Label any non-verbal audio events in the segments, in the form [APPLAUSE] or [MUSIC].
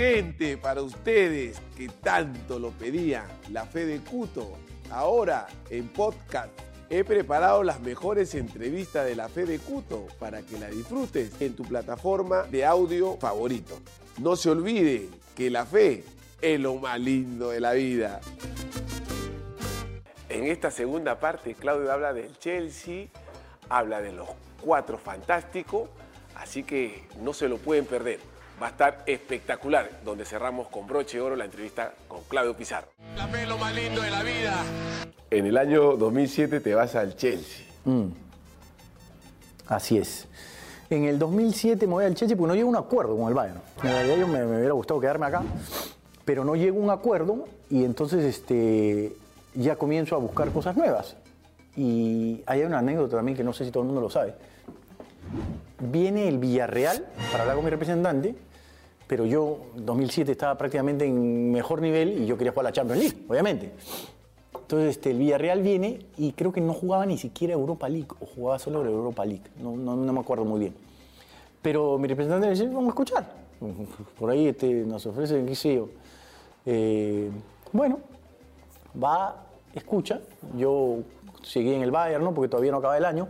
Gente, para ustedes que tanto lo pedían, la fe de Cuto, ahora en podcast. He preparado las mejores entrevistas de la fe de Cuto para que la disfrutes en tu plataforma de audio favorito. No se olvide que la fe es lo más lindo de la vida. En esta segunda parte, Claudio habla del Chelsea, habla de los cuatro fantásticos, así que no se lo pueden perder. Va a estar espectacular, donde cerramos con broche de oro la entrevista con Claudio Pizarro. La fe es lo más lindo de la vida. En el año 2007 te vas al Chelsea. Así es. En el 2007 me voy al Chelsea porque no llego a un acuerdo con el Bayern. En realidad yo me, me hubiera gustado quedarme acá, pero no llego a un acuerdo y entonces este, ya comienzo a buscar cosas nuevas. Y hay una anécdota también que no sé si todo el mundo lo sabe. Viene el Villarreal para hablar con mi representante, pero yo en 2007 estaba prácticamente en mejor nivel y yo quería jugar la Champions League, obviamente. Entonces este, el Villarreal viene y creo que no jugaba ni siquiera Europa League, o jugaba solo Europa League, no, no, me acuerdo muy bien. Pero mi representante me dice, vamos a escuchar. [LAUGHS] Por ahí este, nos ofrecen, qué sé. Eh, bueno, va, escucha. Yo seguí en el Bayern, ¿no? porque todavía no acaba el año,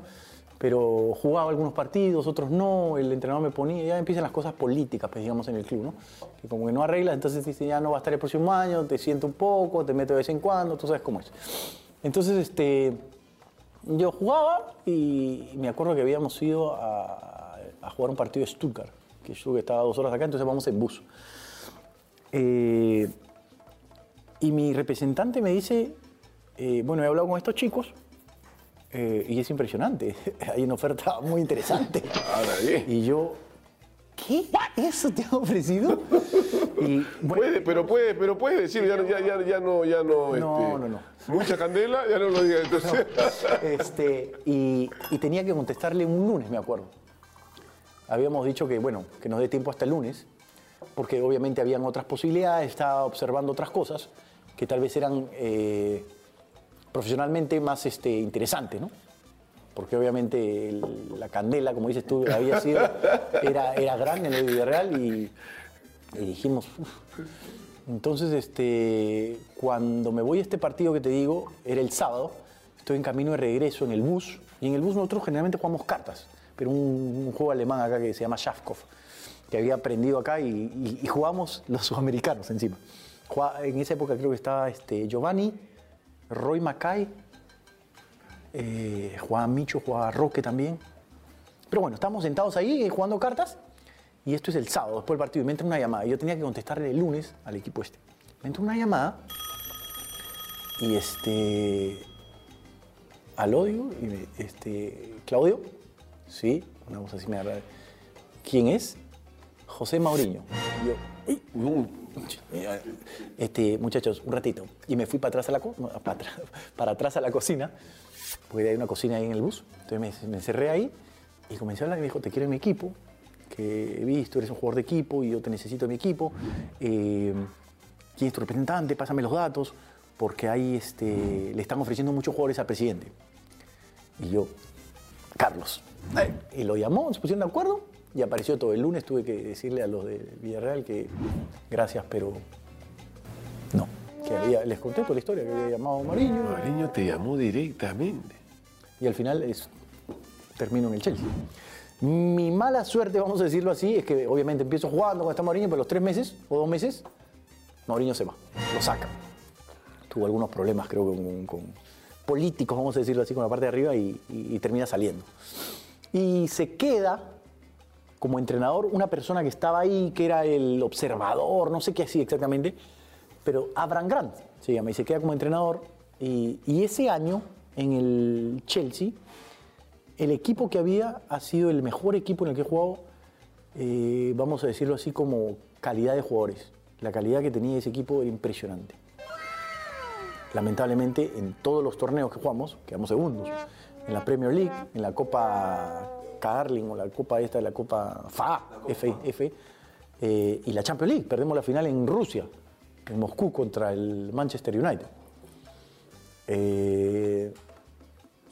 pero jugaba algunos partidos, otros no, el entrenador me ponía, ya empiezan las cosas políticas, pues, digamos, en el club, ¿no? Que como que no arreglas, entonces dice, ya no va a estar el próximo año, te siento un poco, te meto de vez en cuando, tú sabes cómo es. Entonces, este, yo jugaba y me acuerdo que habíamos ido a, jugar un partido de Stuttgart, que Stuttgart estaba dos horas acá, entonces vamos en bus. Eh, y mi representante me dice, eh, bueno, he hablado con estos chicos eh, y es impresionante. [LAUGHS] Hay una oferta muy interesante. [LAUGHS] Ahora bien. Y yo, ¿qué? ¿Eso te ha ofrecido? Y, bueno, Puede, pero puede, pero puede decir, ya, ya, ya, ya no, ya no, No, este, no, no. Mucha candela, ya no lo diga. [LAUGHS] Entonces, este, y, y tenía que contestarle un lunes, me acuerdo. Habíamos dicho que, bueno, que nos dé tiempo hasta el lunes, porque obviamente habían otras posibilidades, estaba observando otras cosas que tal vez eran eh, profesionalmente más este, interesantes, ¿no? Porque obviamente la candela, como dices tú, había sido, era, era grande en el Villarreal y, y dijimos. Entonces, este, cuando me voy a este partido que te digo, era el sábado, estoy en camino de regreso en el bus, y en el bus nosotros generalmente jugamos cartas, pero un, un juego alemán acá que se llama Schafkov, que había aprendido acá y, y- jugamos los sudamericanos encima. En esa época creo que estaba este, Giovanni, Roy Mackay, eh, Micho, jugaba Roque también. Pero bueno, estábamos sentados ahí eh, jugando cartas y esto es el sábado, después del partido, y me entra una llamada. Yo tenía que contestarle el lunes al equipo este. Me entra una llamada y este. Al odio, y me- este. Claudio, sí, una voz así me agarra. ¿Quién es? José Mauriño. Yo, "Uy, uh, este, muchachos, un ratito. Y me fui para atrás a la, para [LAUGHS] para atrás a la cocina, porque hay una cocina ahí en el bus. Entonces me, me encerré ahí y comencé a hablar y me dijo, te quiero en mi equipo, que he visto, eres un jugador de equipo y yo te necesito en mi equipo. Eh, ¿Quién es tu representante? Pásame los datos, porque ahí este, le están ofreciendo muchos jugadores al presidente. Y yo, Carlos. Y lo llamó, se pusieron de acuerdo y apareció todo. El lunes tuve que decirle a los de Villarreal que gracias, pero no. Que había- les conté toda la historia, que había llamado a Mariño Mariño te llamó directamente. y al final es, termino en el Chelsea. Mi mala suerte, vamos a decirlo así, es que obviamente empiezo jugando con esta Mourinho, pero los tres meses o dos meses, Mourinho se va, lo saca. Tuvo algunos problemas, creo, con, con políticos, vamos a decirlo así, con la parte de arriba y, y- y termina saliendo. Y se queda como entrenador una persona que estaba ahí, que era el observador, no sé qué hacía exactamente, pero Abraham Grant se llama, y se queda como entrenador. Y, y ese año, en el Chelsea, el equipo que había ha sido el mejor equipo en el que he jugado, eh, vamos a decirlo así, como calidad de jugadores. La calidad que tenía ese equipo era impresionante. Lamentablemente, en todos los torneos que jugamos, quedamos segundos. En la Premier League, en la Copa Carling o la Copa esta, la Copa FA, F, F, eh, y la Champions League. Perdemos la final en Rusia, en Moscú contra el Manchester United. Eh,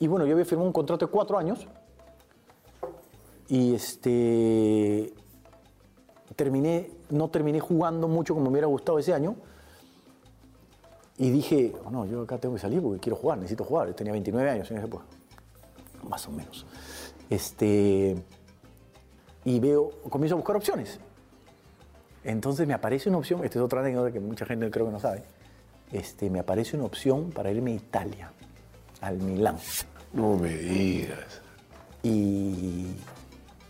y bueno, yo había firmado un contrato de cuatro años y este terminé, no terminé jugando mucho como me hubiera gustado ese año. Y dije, oh, no, yo acá tengo que salir porque quiero jugar, necesito jugar. Yo tenía 29 años en ese época, más o menos. Este, y veo, comienzo a buscar opciones. Entonces me aparece una opción, esta es otra anécdota que mucha gente creo que no sabe. Este, me aparece una opción para irme a Italia, al Milán. No me digas. Y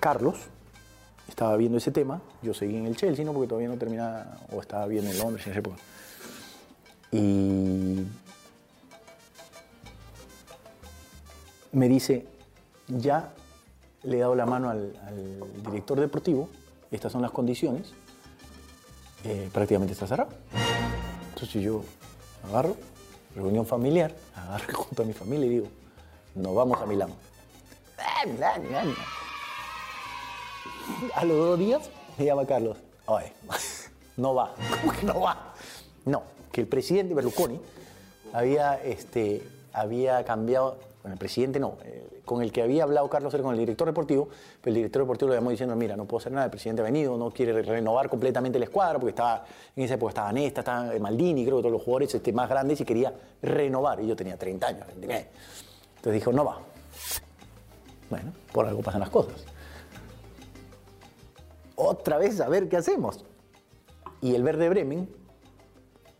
Carlos estaba viendo ese tema, yo seguí en el Chelsea, ¿no? porque todavía no terminaba, o estaba viendo en Londres en esa época. Y me dice, ya le he dado la mano al, director deportivo, estas son las condiciones, eh, prácticamente está cerrado. Entonces yo agarro, reunión familiar, [LAUGHS] agarro junto a mi familia y digo, nos vamos a Milán. A los dos días me llama Carlos, oye, [LAUGHS] no va, [LAUGHS] ¿cómo que no va? No, que el presidente Berlusconi había, este, había cambiado, bueno, el presidente no, eh, con el que había hablado Carlos era con el director deportivo, pero el director deportivo le llamó diciendo, mira, no puedo hacer nada, el presidente ha venido, no quiere renovar completamente la escuadra, porque estaba, en esa época estaba Nesta, estaba Maldini, creo que todos los jugadores este, más grandes, y quería renovar, y yo tenía 30 años, 29. Entonces dijo, no va. Bueno, por algo pasan las cosas. Otra vez a ver qué hacemos. Y el Verde Bremen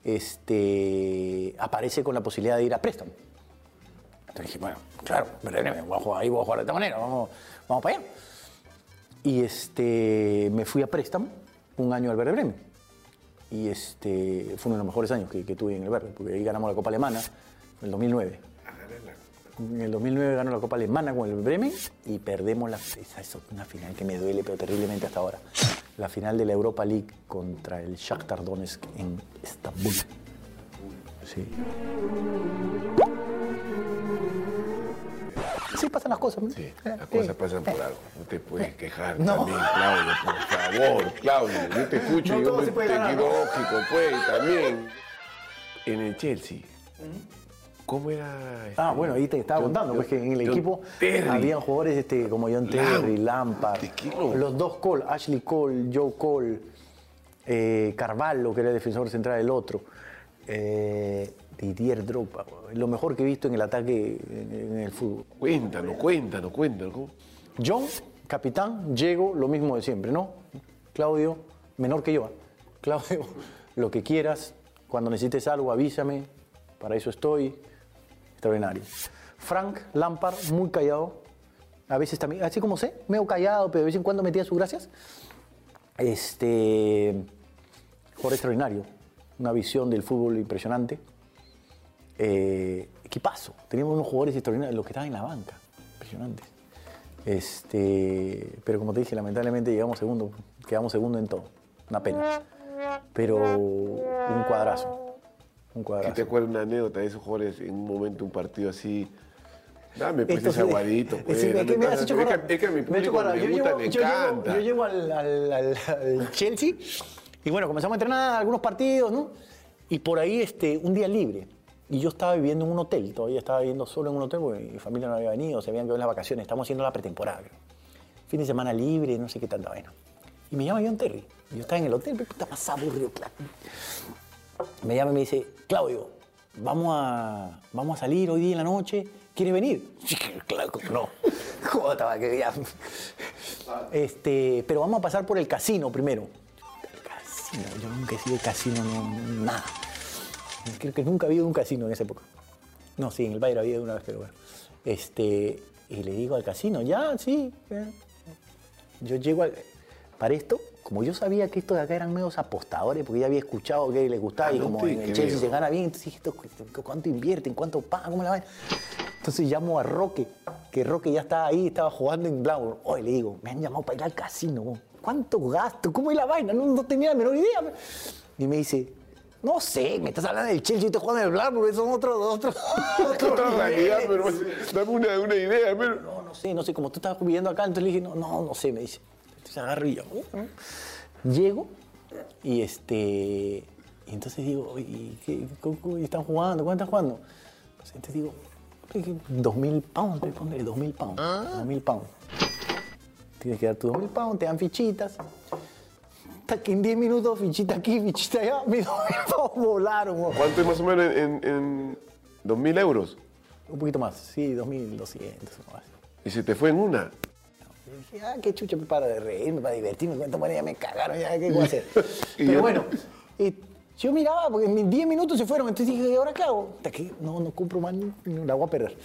este, aparece con la posibilidad de ir a préstamo. Entonces dije, bueno, claro, Bremen, voy a jugar ahí, voy a jugar de esta manera, vamos, vamos para allá. Y este, me fui a préstamo un año al Verde Bremen. Y este, fue uno de los mejores años que, que tuve en el Verde, porque ahí ganamos la Copa Alemana en el 2009. En el 2009 ganó la Copa Alemana con el Bremen y perdemos la, esa es una final que me duele pero terriblemente hasta ahora. La final de la Europa League contra el Shakhtar Donetsk en Estambul. Sí. Sí pasan las cosas. ¿no? Sí, Eh, las cosas pasan por algo. No te puedes quejar No. también, Claudio, por favor, Claudio. Yo te escucho No y yo me te ganar, lógico, pues, también. En el Chelsea, ¿cómo era? este, Ah, bueno, ahí te estaba John- contando, pues que en el John equipo Terry? habían jugadores este, como John Terry, Lampard, ¿De qué no? los dos Cole, Ashley Cole, Joe Cole, eh, Carvalho, que era el defensor central del otro, eh, Didier Drogba, lo mejor que he visto en el ataque en, el fútbol. Cuéntanos, cuéntanos, cuéntanos. John, capitán, Diego, lo mismo de siempre, ¿no? Claudio, menor que yo. ¿ah? Claudio, [LAUGHS] lo que quieras, cuando necesites algo, avísame, para eso estoy. Extraordinario. Frank Lampard, muy callado. A veces también, así como sé, medio callado, pero de vez en cuando metía sus gracias. Este. Jugador extraordinario. Una visión del fútbol impresionante. Eh, equipazo. Teníamos unos jugadores extraordinarios, los que estaban en la banca. Impresionantes. Este, pero como te dije, lamentablemente llegamos segundo, quedamos segundo en todo. Una pena. Pero un cuadrazo. Un ¿Qué cuadrazo. te acuerdas una anécdota de esos jugadores en un momento, un partido así? Dame pues Esto ese sí. aguadito. [LAUGHS] Pues, Sí, me has hecho es, que, es que a mi Me público le Yo gusta, yo encanta. Yo llego al, al- al- al Chelsea y bueno, comenzamos a entrenar algunos partidos, ¿no? Y por ahí este, un día libre. Y yo estaba viviendo en un hotel, todavía estaba viviendo solo en un hotel porque mi familia no había venido, se habían quedado en las vacaciones, estamos haciendo la pretemporada. Fin de semana libre, no sé qué tanta vaina. Y me llama John Terry. Yo estaba en el hotel, pero puta más aburrido, claro. Me llama y me dice, Claudio, vamos a, vamos a salir hoy día en la noche, ¿quieres venir? [LAUGHS] claro [LAUGHS] que no. Joder, que ya. Este, pero vamos a pasar por el casino primero. El casino, yo nunca he sido de casino, no, nada. Creo que nunca había un casino en esa época. No, sí, en el Bayern había una vez, pero bueno. Este, y le digo al casino, ya, sí. Yo llego al... Para esto, como yo sabía que estos de acá eran medios apostadores, porque ya había escuchado que les gustaba Ah, y no como en el. Chelsea se gana bien, entonces dije, ¿esto cu- ¿cuánto invierten? ¿Cuánto pagan? ¿Cómo la vaina? Entonces llamo a Roque, que Roque ya estaba ahí, estaba jugando en Blau. Hoy le digo, me han llamado para ir al casino. ¿Cuánto gasto? ¿Cómo es la vaina? No, no tenía la menor idea. Y me dice, no sé, me estás hablando del Chelsea y jugando en el Blackburn, son otros, [LAUGHS] otros, otros Otra realidad, niveles". pero dame una, una idea. Pero... No, no sé, no sé, como tú estabas viviendo acá, entonces le dije, no, no, no sé, me dice. Entonces agarro y yo, llego y este, y entonces digo, ¿y qué, están jugando? ¿Cuánto están jugando? Pues entonces digo, dos mil pounds, me pone dos mil pounds, dos mil pounds. Tienes que dar tus dos mil pounds, te dan fichitas. Hasta que en 10 minutos, fichita aquí, fichita allá, [LAUGHS] mis dos volaron. ¿Cuánto es más o menos en, en, 2.000 euros? Un poquito más, sí, 2.200 o más. Y se te fue en una. Dije, ah, qué chucha, para de reírme, para divertirme, cuánto manera ya me cagaron, ya, ¿qué voy [LAUGHS] a hacer? Y Pero bueno, yo miraba, porque en 10 minutos se fueron, entonces dije, ¿y ahora qué hago? Hasta que no, no compro más, la voy a perder.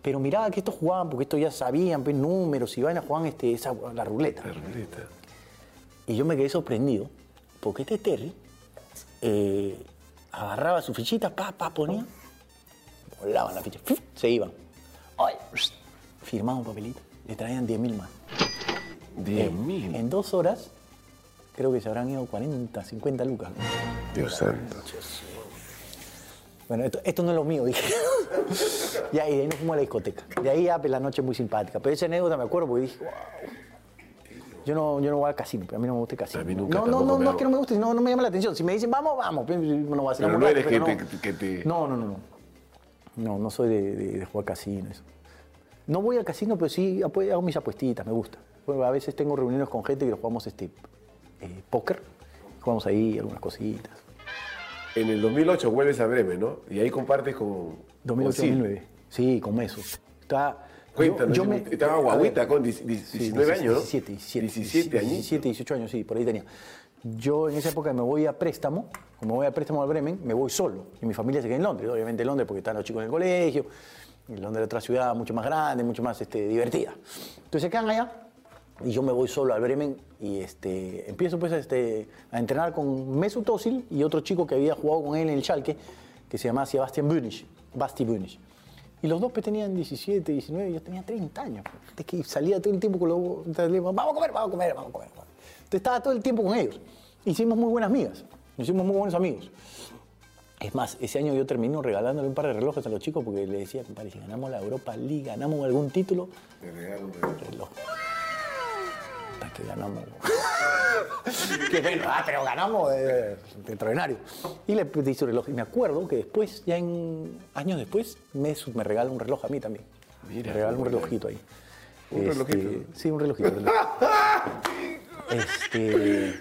Pero miraba que estos jugaban, porque estos ya sabían, pues, números y vainas, jugaban este, esa, la ruleta. La ruleta. Y yo me quedé sorprendido, porque este Terry eh, agarraba su fichita, pa, pa, ponía, volaban la ficha, se iban. Ay, firmaba un papelito, le traían 10 mil más. 10.000. En dos horas, creo que se habrán ido 40, 50 lucas. Dios santo. Bueno, esto, esto no es lo mío, dije. [LAUGHS] y ahí, de ahí nos fuimos a la discoteca. De ahí ya, pues, la noche muy simpática. Pero esa anécdota me acuerdo porque dije, wow. Yo no, yo no voy al casino, pero a mí no me gusta el casino. A mí nunca no, no, no, no es que no me guste, no, no me llama la atención. Si me dicen, vamos, vamos, pues, no voy a hacer Pero no eres que te- que te- No, no, no, no. No, no soy de, de- de jugar casino. Eso. No voy al casino, pero sí hago mis apuestitas, me gusta. Bueno, a veces tengo reuniones con gente que jugamos este, eh, póker. Jugamos ahí algunas cositas. En el 2008 vuelves a Bremen, ¿no? Y ahí compartes con. con Sil. 2008-2009. Sí, con Meso. Está, Cuéntanos, estaba a ver, guaguita con 10 sí, 19 años, ¿no? 17, 17, 17 años. 17, 18 años, sí, por ahí tenía. Yo en esa época me voy a préstamo, como voy a préstamo al Bremen, me voy solo. Y mi familia se queda en Londres, obviamente en Londres porque están los chicos en el colegio. Y Londres es otra ciudad mucho más grande, mucho más este, divertida. Entonces se quedan allá y yo me voy solo al Bremen y este, empiezo pues a, este, a entrenar con Mesut Özil y otro chico que había jugado con él en el Schalke, que se llamaba Sebastian Bunic, Basti Bunic. Y los dos pues, tenían 17, 19, yo tenía 30 años. Es que salía todo el tiempo con los... Vamos a comer, vamos a comer, vamos a comer. Entonces estaba todo el tiempo con ellos. Hicimos muy buenas amigas, hicimos muy buenos amigos. Es más, ese año yo terminé regalándole un par de relojes a los chicos porque le decía, compadre, si ganamos la Europa League, ganamos algún título, Te regalo un reloj. [LAUGHS] Que ganamos. Qué bueno, ah, pero ganamos eh, extraordinario. Y le pedí su reloj. Y me acuerdo que después, ya en años después, Mesut me regala un reloj a mí también. Mira, me regala un relojito ahí. ¿Un relojito? Sí, un relojito. reloj. [LAUGHS] este.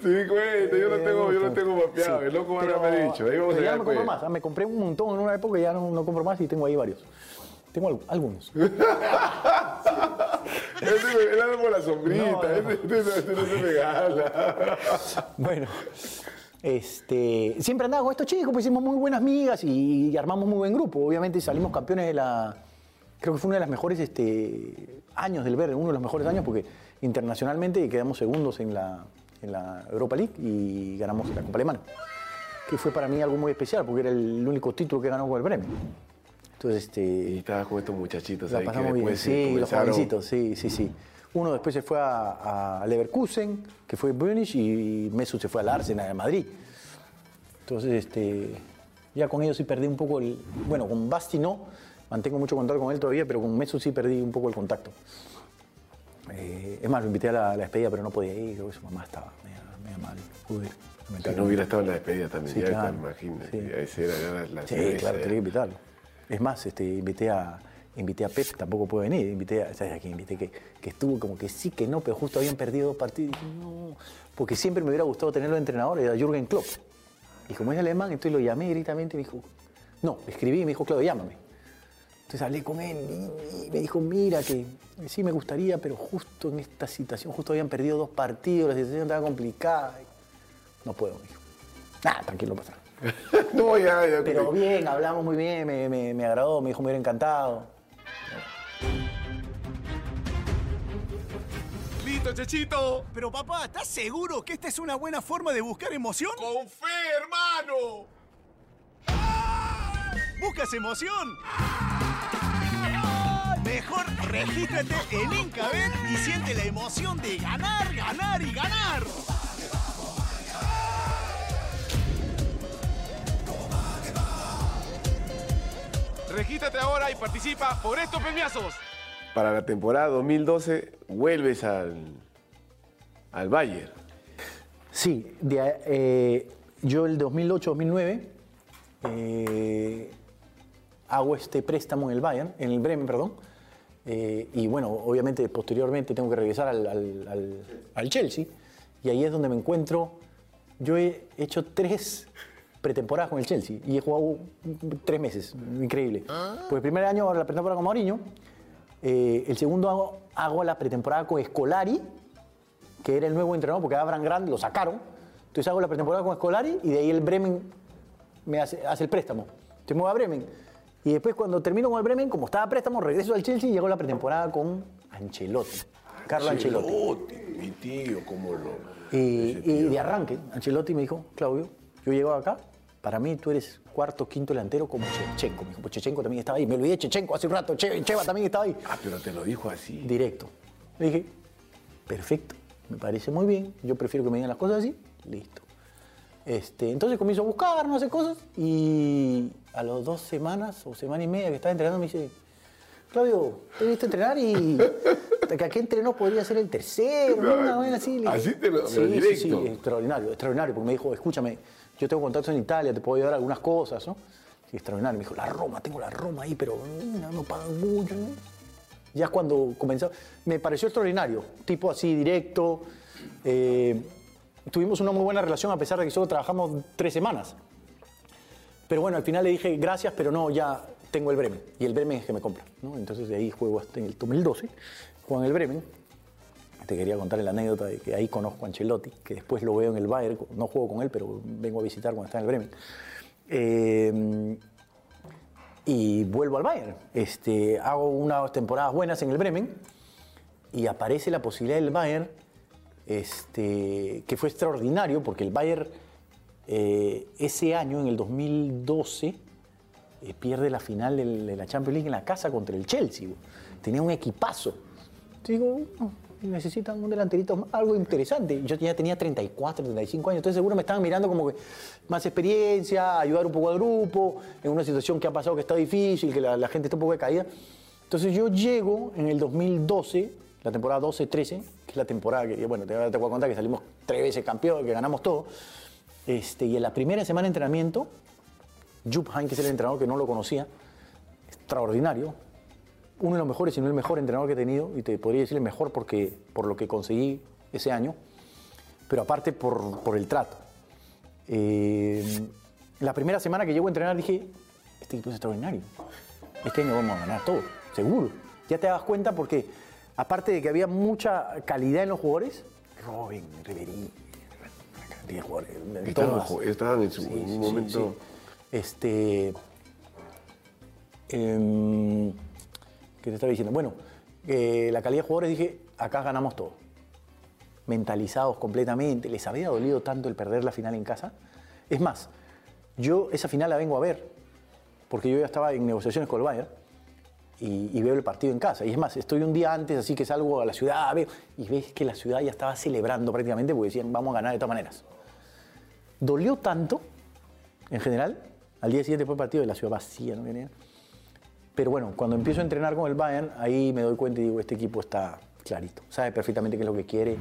Sí, cuenta, yo lo tengo, yo lo tengo mapeado. Sí, El loco pero- me ha dicho. Ahí vamos a ya me compro pues. más. ah, Me compré un montón en una época y ya no, no compro más y tengo ahí varios. Tengo al- algunos. [LAUGHS] Ese él anda por la sombrita, ese, no se regala. [LAUGHS] Bueno, este, siempre andaba con estos chicos, pues hicimos muy buenas migas y, armamos muy buen grupo. Obviamente salimos campeones de la. Creo que fue uno de los mejores este, años del Verde, uno de los mejores años, porque internacionalmente quedamos segundos en la, en la Europa League y ganamos la Copa Alemana. Que fue para mí algo muy especial, porque era el único título que ganó con el Bremen. Entonces, este. Y estabas con estos muchachitos La ahí que pasamos bien, después sí, los comenzaron- jovencitos, sí, sí, sí. Uno después se fue a, a Leverkusen, que fue Bunic, y Mesut se fue al Arsenal de Madrid. Entonces, este, ya con ellos sí perdí un poco el... Bueno, con Basti no, mantengo mucho contacto con él todavía, pero con Mesut sí perdí un poco el contacto. Eh, es más, lo invité a la, la despedida, pero no podía ir, creo que su mamá estaba media, media mal. Pude Si no hubiera estado en la despedida también, Sí, ya claro. te imaginas. Sí. Esa era la, la Sí, claro, tenía que invitarlo. Es más, este, invité a invité a Pep, tampoco puede venir. Invité a, ¿sabes a quién invité? Que, que estuvo como que sí, que no, pero justo habían perdido dos partidos. Y dije, no, porque siempre me hubiera gustado tenerlo de entrenador, era Jürgen Klopp. Y como es alemán, entonces lo llamé directamente y me dijo, no, escribí y me dijo, Claudio, llámame. Entonces hablé con él y, y me dijo, mira, que sí me gustaría, pero justo en esta situación, justo habían perdido dos partidos, la situación estaba complicada. No puedo, me dijo. Nada, tranquilo, no pasa nada. [LAUGHS] no, ya, ya. Pero bien, hablamos muy bien, me, me- me agradó, me dijo, me hubiera encantado. ¡Listo, Chechito! Pero papá, ¿estás seguro que esta es una buena forma de buscar emoción? ¡Con fe, hermano! ¿Buscas emoción? Mejor regístrate en Incabet y siente la emoción de ganar, ganar y ganar. Regístrate ahora y participa por estos premiazos. Para la temporada 2012 vuelves al, al Bayern. Sí, de, eh, yo el 2008-2009 eh, hago este préstamo en el Bayern, en el Bremen, perdón. eh, y bueno, obviamente posteriormente tengo que regresar al, al- al- al Chelsea. Y ahí es donde me encuentro. Yo he hecho tres pretemporadas con el Chelsea y he jugado tres meses, increíble. Pues el primer año la pretemporada con Mourinho, eh, el segundo hago, hago la pretemporada con Escolari, que era el nuevo entrenador, porque Abraham Grant lo sacaron. Entonces hago la pretemporada con Escolari y de ahí el Bremen me hace, hace el préstamo. Te muevo a Bremen. Y después cuando termino con el Bremen, como estaba a préstamo, regreso al Chelsea y llego la pretemporada con Ancelotti. Carlo Ancelotti. Ancelotti, mi tío, cómo lo. Y, y de arranque, Ancelotti me dijo, Claudio, yo llego acá, para mí tú eres cuarto, quinto delantero como Chechenko. Me dijo, pues Chechenko también estaba ahí. Me olvidé de Chechenko hace un rato, Che- Cheva también estaba ahí. Ah, pero te lo dijo así. Directo. Le dije, perfecto, me parece muy bien, yo prefiero que me digan las cosas así, listo. Este, entonces comienzo a buscar, no sé cosas, y a las dos semanas o semana y media que estaba entrenando me dice, Claudio, te he visto entrenar y que aquí entrenó podría ser el tercero, ¿no? una vaina así. Te lo- sí, pero sí, directo. sí, extraordinario, extraordinario, porque me dijo, escúchame, yo tengo contactos en Italia, te puedo ayudar a algunas cosas, ¿no? Sí, extraordinario. Me dijo, la Roma, tengo la Roma ahí, pero mm, no, no pagan mucho. ¿no? Ya es cuando comenzó, me pareció extraordinario, tipo así directo. eh, tuvimos una muy buena relación a pesar de que solo trabajamos tres semanas. Pero bueno, al final le dije gracias, pero no, ya tengo el Bremen. Y el Bremen es que me compra. ¿no? Entonces de ahí juego hasta en el 2012, juego en el Bremen. Te quería contar la anécdota de que ahí conozco a Ancelotti, que después lo veo en el Bayern, no juego con él, pero vengo a visitar cuando está en el Bremen. Eh, y vuelvo al Bayern. Este, hago unas temporadas buenas en el Bremen y aparece la posibilidad del Bayern, este, que fue extraordinario porque el Bayern eh, ese año, en el 2012, eh, pierde la final de la Champions League en la casa contra el Chelsea. Tenía un equipazo. Entonces digo, "Oh, necesitan un delanterito, algo interesante. Yo ya tenía 34, 35 años, entonces seguro me estaban mirando como que más experiencia, ayudar un poco al grupo, en una situación que ha pasado que está difícil, que la, la gente está un poco de caída. Entonces yo llego en el 2012, la temporada 12-13, que es la temporada que, bueno, te, te voy a contar que salimos tres veces campeón, que ganamos todo. Este, y en la primera semana de entrenamiento, Jupp Heynckes, es el entrenador que no lo conocía, extraordinario, uno de los mejores, si no el mejor entrenador que he tenido, y te podría decir el mejor porque, por lo que conseguí ese año, pero aparte por, por el trato. Eh, la primera semana que llego a entrenar dije, este equipo es extraordinario, este año vamos a ganar todo, seguro. Ya te das cuenta porque, aparte de que había mucha calidad en los jugadores, Robin, Ribery, una cantidad de jugadores, Estaban, en su Sí, en un sí, momento. sí. Este. em, ¿Qué te estaba diciendo? Bueno, eh, la calidad de jugadores dije, acá ganamos todo. Mentalizados completamente. Les había dolido tanto el perder la final en casa. Es más, yo esa final la vengo a ver, porque yo ya estaba en negociaciones con el Bayern y, veo el partido en casa. Y es más, estoy un día antes, así que salgo a la ciudad, veo, y ves que la ciudad ya estaba celebrando prácticamente porque decían, vamos a ganar de todas maneras. Dolió tanto, en general, al día siguiente fue partido de la ciudad vacía, no venía. Pero bueno, cuando empiezo a entrenar con el Bayern, ahí me doy cuenta y digo, este equipo está clarito, sabe perfectamente qué es lo que quiere.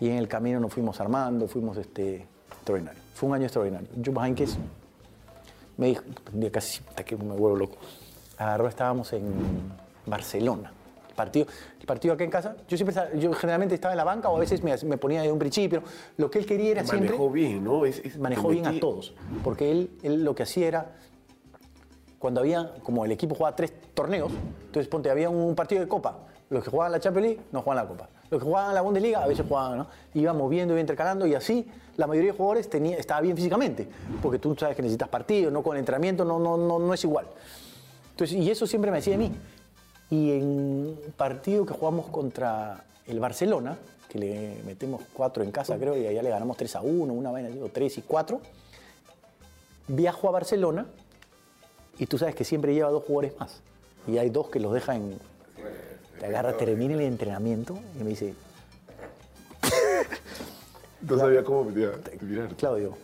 Y en el camino nos fuimos armando, fuimos este, extraordinario. Fue un año extraordinario. Jupp Heynckes me dijo, un día casi hasta que me vuelvo loco. Agarró, estábamos en Barcelona. Partido, el partido acá en casa, yo siempre yo generalmente estaba en la banca o a veces me, me ponía de un principio. Lo que él quería era siempre Manejó bien, ¿no? Es- es- manejó bien a todos. Porque él, él lo que hacía era, cuando había, como el equipo jugaba tres torneos, entonces ponte, había un partido de copa. Los que jugaban la Champions League no jugaban la copa. Los que jugaban la Bundesliga a veces jugaban, ¿no? Iba moviendo, iba intercalando y así la mayoría de jugadores tenía, estaba bien físicamente. Porque tú sabes que necesitas partido, no con el entrenamiento, no, no, no, no es igual. Entonces, y eso siempre me decía de mí. Y en partido que jugamos contra el Barcelona, que le metemos cuatro en casa, creo, y allá le ganamos 3 a 1, una vaina, digo, 3 y 4. Viajo a Barcelona y tú sabes que siempre lleva dos jugadores más. Y hay dos que los deja en. Te agarra, termina el entrenamiento y me dice, [LAUGHS] No sabía cómo mirar. Claudio.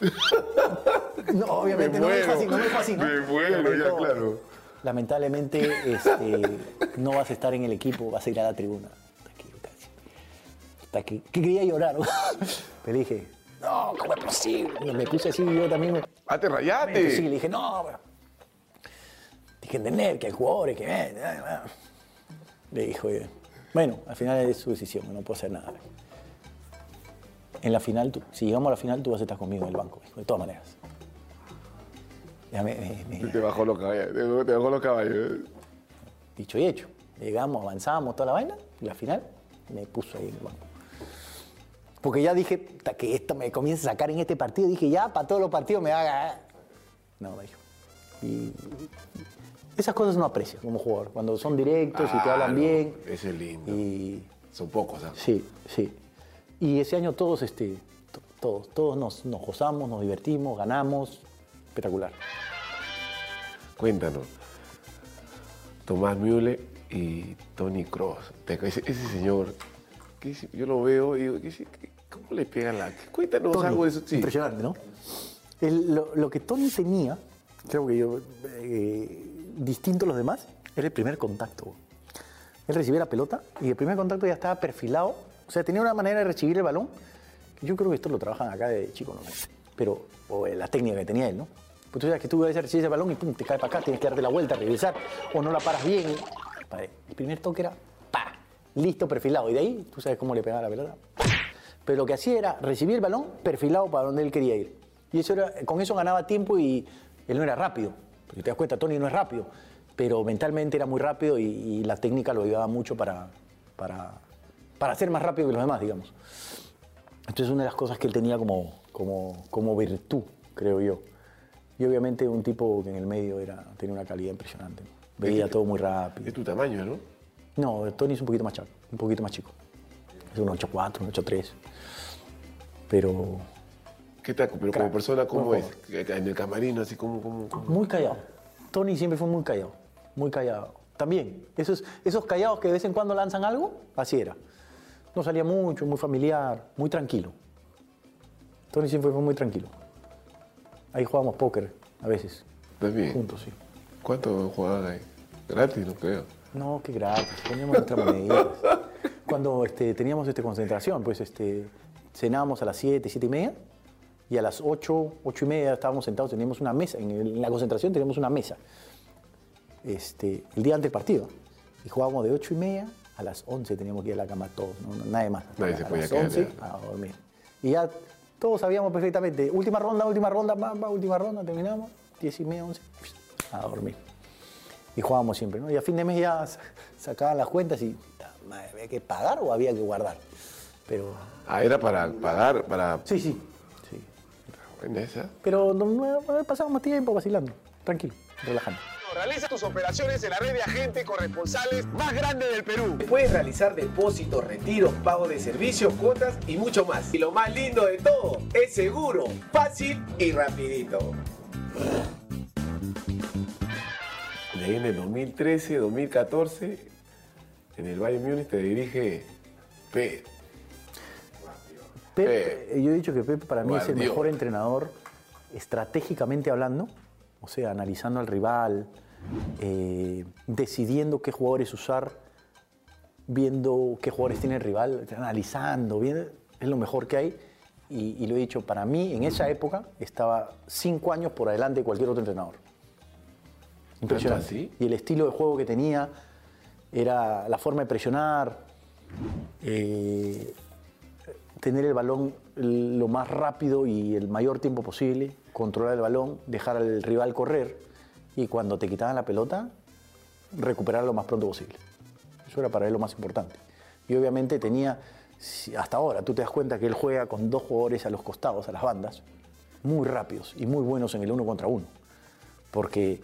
[LAUGHS] No, obviamente Me no me muero, así, no me así, ¿no? me muero, ya, claro. Lamentablemente este, [LAUGHS] no vas a estar en el equipo, vas a ir a la tribuna. Hasta que, casi- hasta que, que quería llorar. [LAUGHS] Pero dije, no, ¿cómo es posible? Y me puse así, yo también me, ¡Ah, te Sí, rayaste! le dije, no, pero... Tienes que entender que hay jugadores que... eh, eh, eh". Le dijo, eh, bueno, al final es su decisión, no puedo hacer nada. En la final, tú- si llegamos a la final, tú vas a estar conmigo en el banco, de todas maneras. Ya me- me- me- Te bajó los caballos, te te bajó los caballos. dicho y hecho. Llegamos, avanzamos toda la vaina, y la final me puso ahí en el banco. Porque ya dije, "Puta, que esto me comienza a sacar en este partido, dije, ya, para todos los partidos me va a ganar. No, me dijo. Y esas cosas no aprecias como jugador, cuando son directos y te Ah, hablan no, bien. Ese es lindo. Y Son pocos, ¿ah? sí, sí. Y ese año todos, este, to- todos, todos nos, nos gozamos, nos divertimos, ganamos. Espectacular. Cuéntanos. Tomás Müller y Tony Cross. Ese, ese señor, yo lo veo y digo, ¿qué es? ¿Qué- ¿cómo le pega la...? Cuéntanos Tony, algo de eso. Sí. Impresionante, ¿no? El- lo, lo que Tony tenía, creo que yo, eh, distinto a los demás, era el primer contacto. Él recibía la pelota y el primer contacto ya estaba perfilado. O sea, tenía una manera de recibir el balón. Yo creo que esto lo trabajan acá de chico, no sé. Pero, o la técnica que tenía él, ¿no? Pues tú sabes que tú a veces recibes el balón y pum, te cae para acá, tienes que darte la vuelta, regresar, o no la paras bien. El primer toque era, pa, listo, perfilado. Y de ahí, tú sabes cómo le pegaba la pelota. Pero lo que hacía era recibir el balón perfilado para donde él quería ir. Y eso era, con eso ganaba tiempo y él no era rápido. Porque te das cuenta, Tony no es rápido. Pero mentalmente era muy rápido y, y la técnica lo ayudaba mucho para, para, para ser más rápido que los demás, digamos. Entonces una de las cosas que él tenía como, como, como virtud, creo yo. Y obviamente un tipo que en el medio era, tenía una calidad impresionante. ¿no? Veía todo muy rápido. Es tu tamaño, ¿no? No, Tony es un poquito más chaco, un poquito más chico. Es un 8'4, un 8'3. Pero ¿Qué tal? Pero como persona, ¿cómo es? En el camarino, así como... como, como- muy callado. Tony siempre fue muy callado, muy callado. También, esos, esos callados que de vez en cuando lanzan algo, así era. No salía mucho, muy familiar, muy tranquilo. Tony siempre fue muy tranquilo. Ahí jugábamos póker a veces, También. juntos, sí. ¿Cuánto jugaban ahí? Gratis, no creo. No, qué gratis, poníamos nuestras moneditas. Cuando este, teníamos este, concentración, pues este, cenábamos a las 7, 7 y media, y a las 8, 8 y media estábamos sentados, teníamos una mesa, en, el- en la concentración teníamos una mesa, este, el día antes del partido, y jugábamos de 8 y media a las 11 teníamos que ir a la cama todos, no, nadie más. Nadie a, se a podía las quedar 11 ya. a dormir. Y ya todos sabíamos perfectamente, última ronda, última ronda, va, última ronda, terminamos, 10 y media, 11, a dormir. Y jugábamos siempre, ¿no? Y a fin de mes ya sa- sacaban las cuentas y madre, había que pagar o había que guardar. Pero Ah, era para pagar, para... sí, sí, sí. En esa. Pero no, no- pasábamos tiempo vacilando, tranquilo, relajando. Realiza tus operaciones en la red de agentes corresponsales más grande del Perú. Puedes realizar depósitos, retiros, pago de servicios, cuotas y mucho más. Y lo más lindo de todo, es seguro, fácil y rapidito. De ahí en el 2013, 2014, en el Bayern Múnich te dirige P. Pep, Eh, eh, yo he dicho que Pep para mí es el mejor entrenador estratégicamente hablando, o sea, analizando al rival, eh, decidiendo qué jugadores usar, viendo qué jugadores tiene el rival, analizando, viendo, es lo mejor que hay. Y, y lo he dicho, para mí en esa época estaba cinco años por adelante de cualquier otro entrenador. Impresionante. así? Y el estilo de juego que tenía era la forma de presionar, eh, tener el balón lo más rápido y el mayor tiempo posible, controlar el balón, dejar al rival correr y cuando te quitaban la pelota, recuperar lo más pronto posible. Eso era para él lo más importante. Y obviamente tenía, hasta ahora, tú te das cuenta que él juega con dos jugadores a los costados, a las bandas, muy rápidos y muy buenos en el uno contra uno. Porque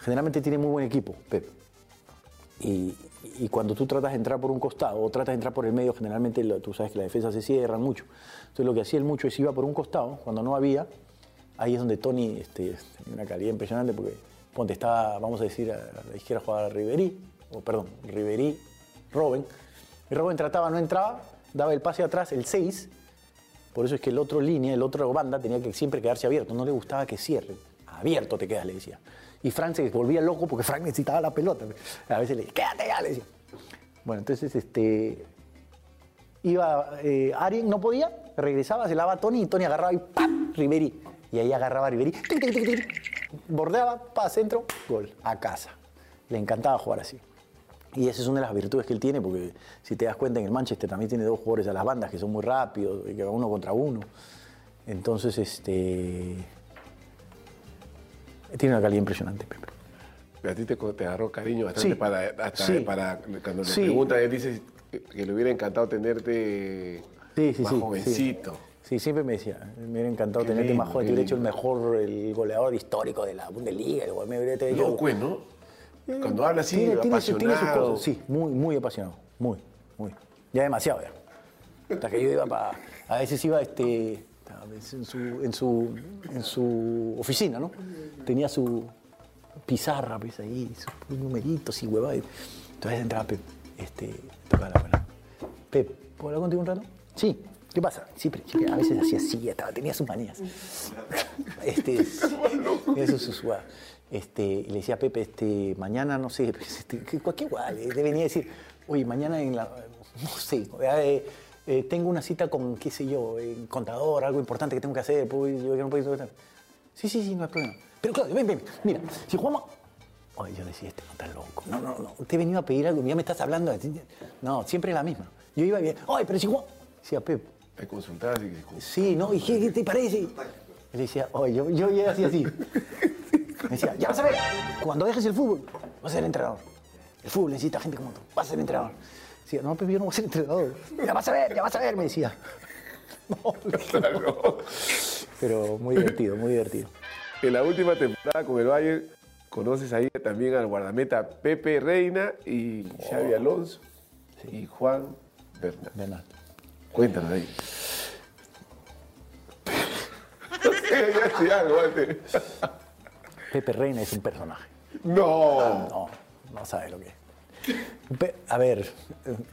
generalmente tiene muy buen equipo, Pep. Y, cuando tú tratas de entrar por un costado o tratas de entrar por el medio, generalmente tú sabes que las defensas se cierran mucho. Entonces lo que hacía él mucho es iba por un costado, cuando no había, ahí es donde Tony este, una calidad impresionante porque ponte, estaba, vamos a decir, a la izquierda jugaba Riverí, o perdón, Riverí, Robin. Y Robin trataba, no entraba, daba el pase atrás, el 6. Por eso es que el otro línea, el otro banda tenía que siempre quedarse abierto, no le gustaba que cierre. Abierto te quedas, le decía. Y Frank se volvía loco porque Frank necesitaba la pelota. A veces le decía, quédate ya, le decía. Bueno, entonces este, iba eh, no podía, regresaba, se lava Tony y Tony agarraba y ¡pam! Riveri. Y ahí agarraba a Riveri, tic, tic, tic, tic, bordeaba, para centro, gol, a casa. Le encantaba jugar así. Y esa es una de las virtudes que él tiene, porque si te das cuenta, en el Manchester también tiene dos jugadores a las bandas que son muy rápidos, que van uno contra uno. Entonces, este. Tiene una calidad impresionante, Pepe. A ti te, te agarró cariño bastante Sí. para, hasta Sí. para cuando le Sí. preguntan, él dice que le hubiera encantado tenerte más jovencito. Sí, siempre me decía, me hubiera encantado Qué tenerte más lindo, joven, qué te hubiera hecho el mejor, el goleador histórico de la Bundesliga, el me hubiera hecho- No, ¿no? Cuando habla así, Tiene- tiene su- tiene apasionado. cosas, sí, muy, muy apasionado, muy, muy. Ya demasiado ya. Hasta que yo iba para, a veces iba este, a veces en su, en su, en su oficina, ¿no? Tenía su pizarra, pues ahí, sus numeritos y huevadas. Entonces entraba Pep, este, tocaba la. Pep, ¿puedo hablar contigo un rato? Sí. ¿Qué pasa? Siempre, siempre, a veces hacía así, estaba, tenía sus manías. [LAUGHS] Este, eso es su. Este, y le decía a Pepe, este, mañana, no sé, [LAUGHS] pues, este, cualquier guay, le venía a decir, oye, mañana en la, [LAUGHS] no sé, eh, eh, tengo una cita con, qué sé yo, en contador, algo importante que tengo que hacer, pues, yo que no puedo Sí, sí, sí, no hay problema. Pero Claudio, ven, ven, mira, si jugamos... Oye, yo decía, este no está loco. No, no, no, te he venido a pedir algo, ya me estás hablando. No, siempre la misma. Yo iba bien, oye, pero si jugamos... Decía, Pep, Te consultabas y que- Sí, ¿no? ¿Y qué, qué te parece? Y le decía, oye, yo, yo llegué así, así. [LAUGHS] Me decía, ya vas a ver, cuando dejes el fútbol, vas a ser entrenador. El fútbol necesita gente como tú, vas a ser entrenador. Decía, no, pero yo no voy a ser entrenador. Ya vas a ver, ya vas a ver, me decía. [LAUGHS] No, pero muy divertido, muy divertido. En la última temporada con el Bayern, conoces ahí también al guardameta Pepe Reina y Xavi Alonso y Juan Bernal. Bernal. Cuéntanos ahí. Pepe Reina es un personaje. No. No, no sabe lo que es. Pe- a ver,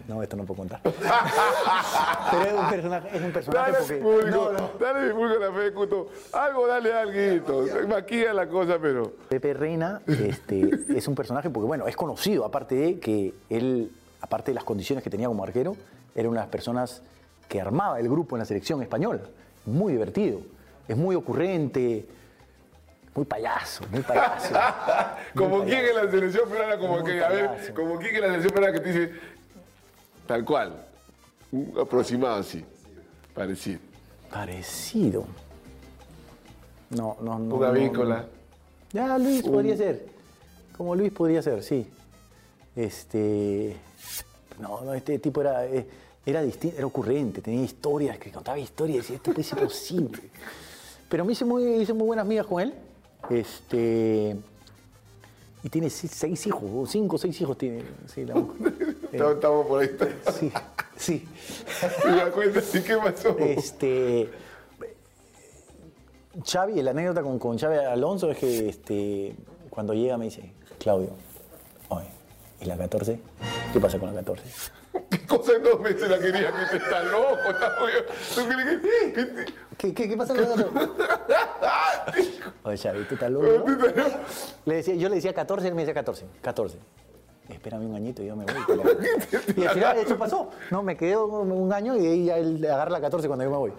no, esto no puedo contar. Pero es un personaje, es un personaje Dale porque. público, No, no. dale al público la fe Cuto. Algo, dale algo. Maquilla la cosa, pero. Pepe Reina este, es un personaje porque, bueno, es conocido, aparte de que él, aparte de las condiciones que tenía como arquero, era una de las personas que armaba el grupo en la selección española. Muy divertido, es muy ocurrente, muy payaso, muy payaso. [LAUGHS] Como quien en la selección peruana, como Muy que, a ver, como quien en la selección peruana que te dice, tal cual, un aproximado así, parecido. Parecido. No, no, no. Una vícola. no. Ya, Luis podría ser. Como Luis podría ser, sí. Este. No, no, este tipo era, eh, era distinto, era ocurrente, tenía historias, que contaba historias y decía, esto puede ser posible. Pero me hice muy, hice muy buenas amigas con él. Este. Y tiene seis, hijos, o cinco o seis hijos tiene. Sí, la mujer. [LAUGHS] Estamos, estamos por ahí. Sí, sí. Cuenta, ¿y qué pasó? Este. Xavi, la anécdota con, con Xavi Alonso es que este, cuando llega me dice, Claudio, oye, ¿y la 14? ¿Qué pasa con la 14? ¿Qué cosa no me se la quería que te está loco? Está muy... ¿Tú crees que- que te- ¿Qué, qué, qué pasa con la 14? Oye, Xavi, ¿tú estás loco? no?" Le decía, yo le decía 14, él me decía 14. 14. Espérame un añito y yo me voy. [LAUGHS] Y al final eso pasó. No, me quedé un, un año y de ahí ya él agarra la 14 cuando yo me voy.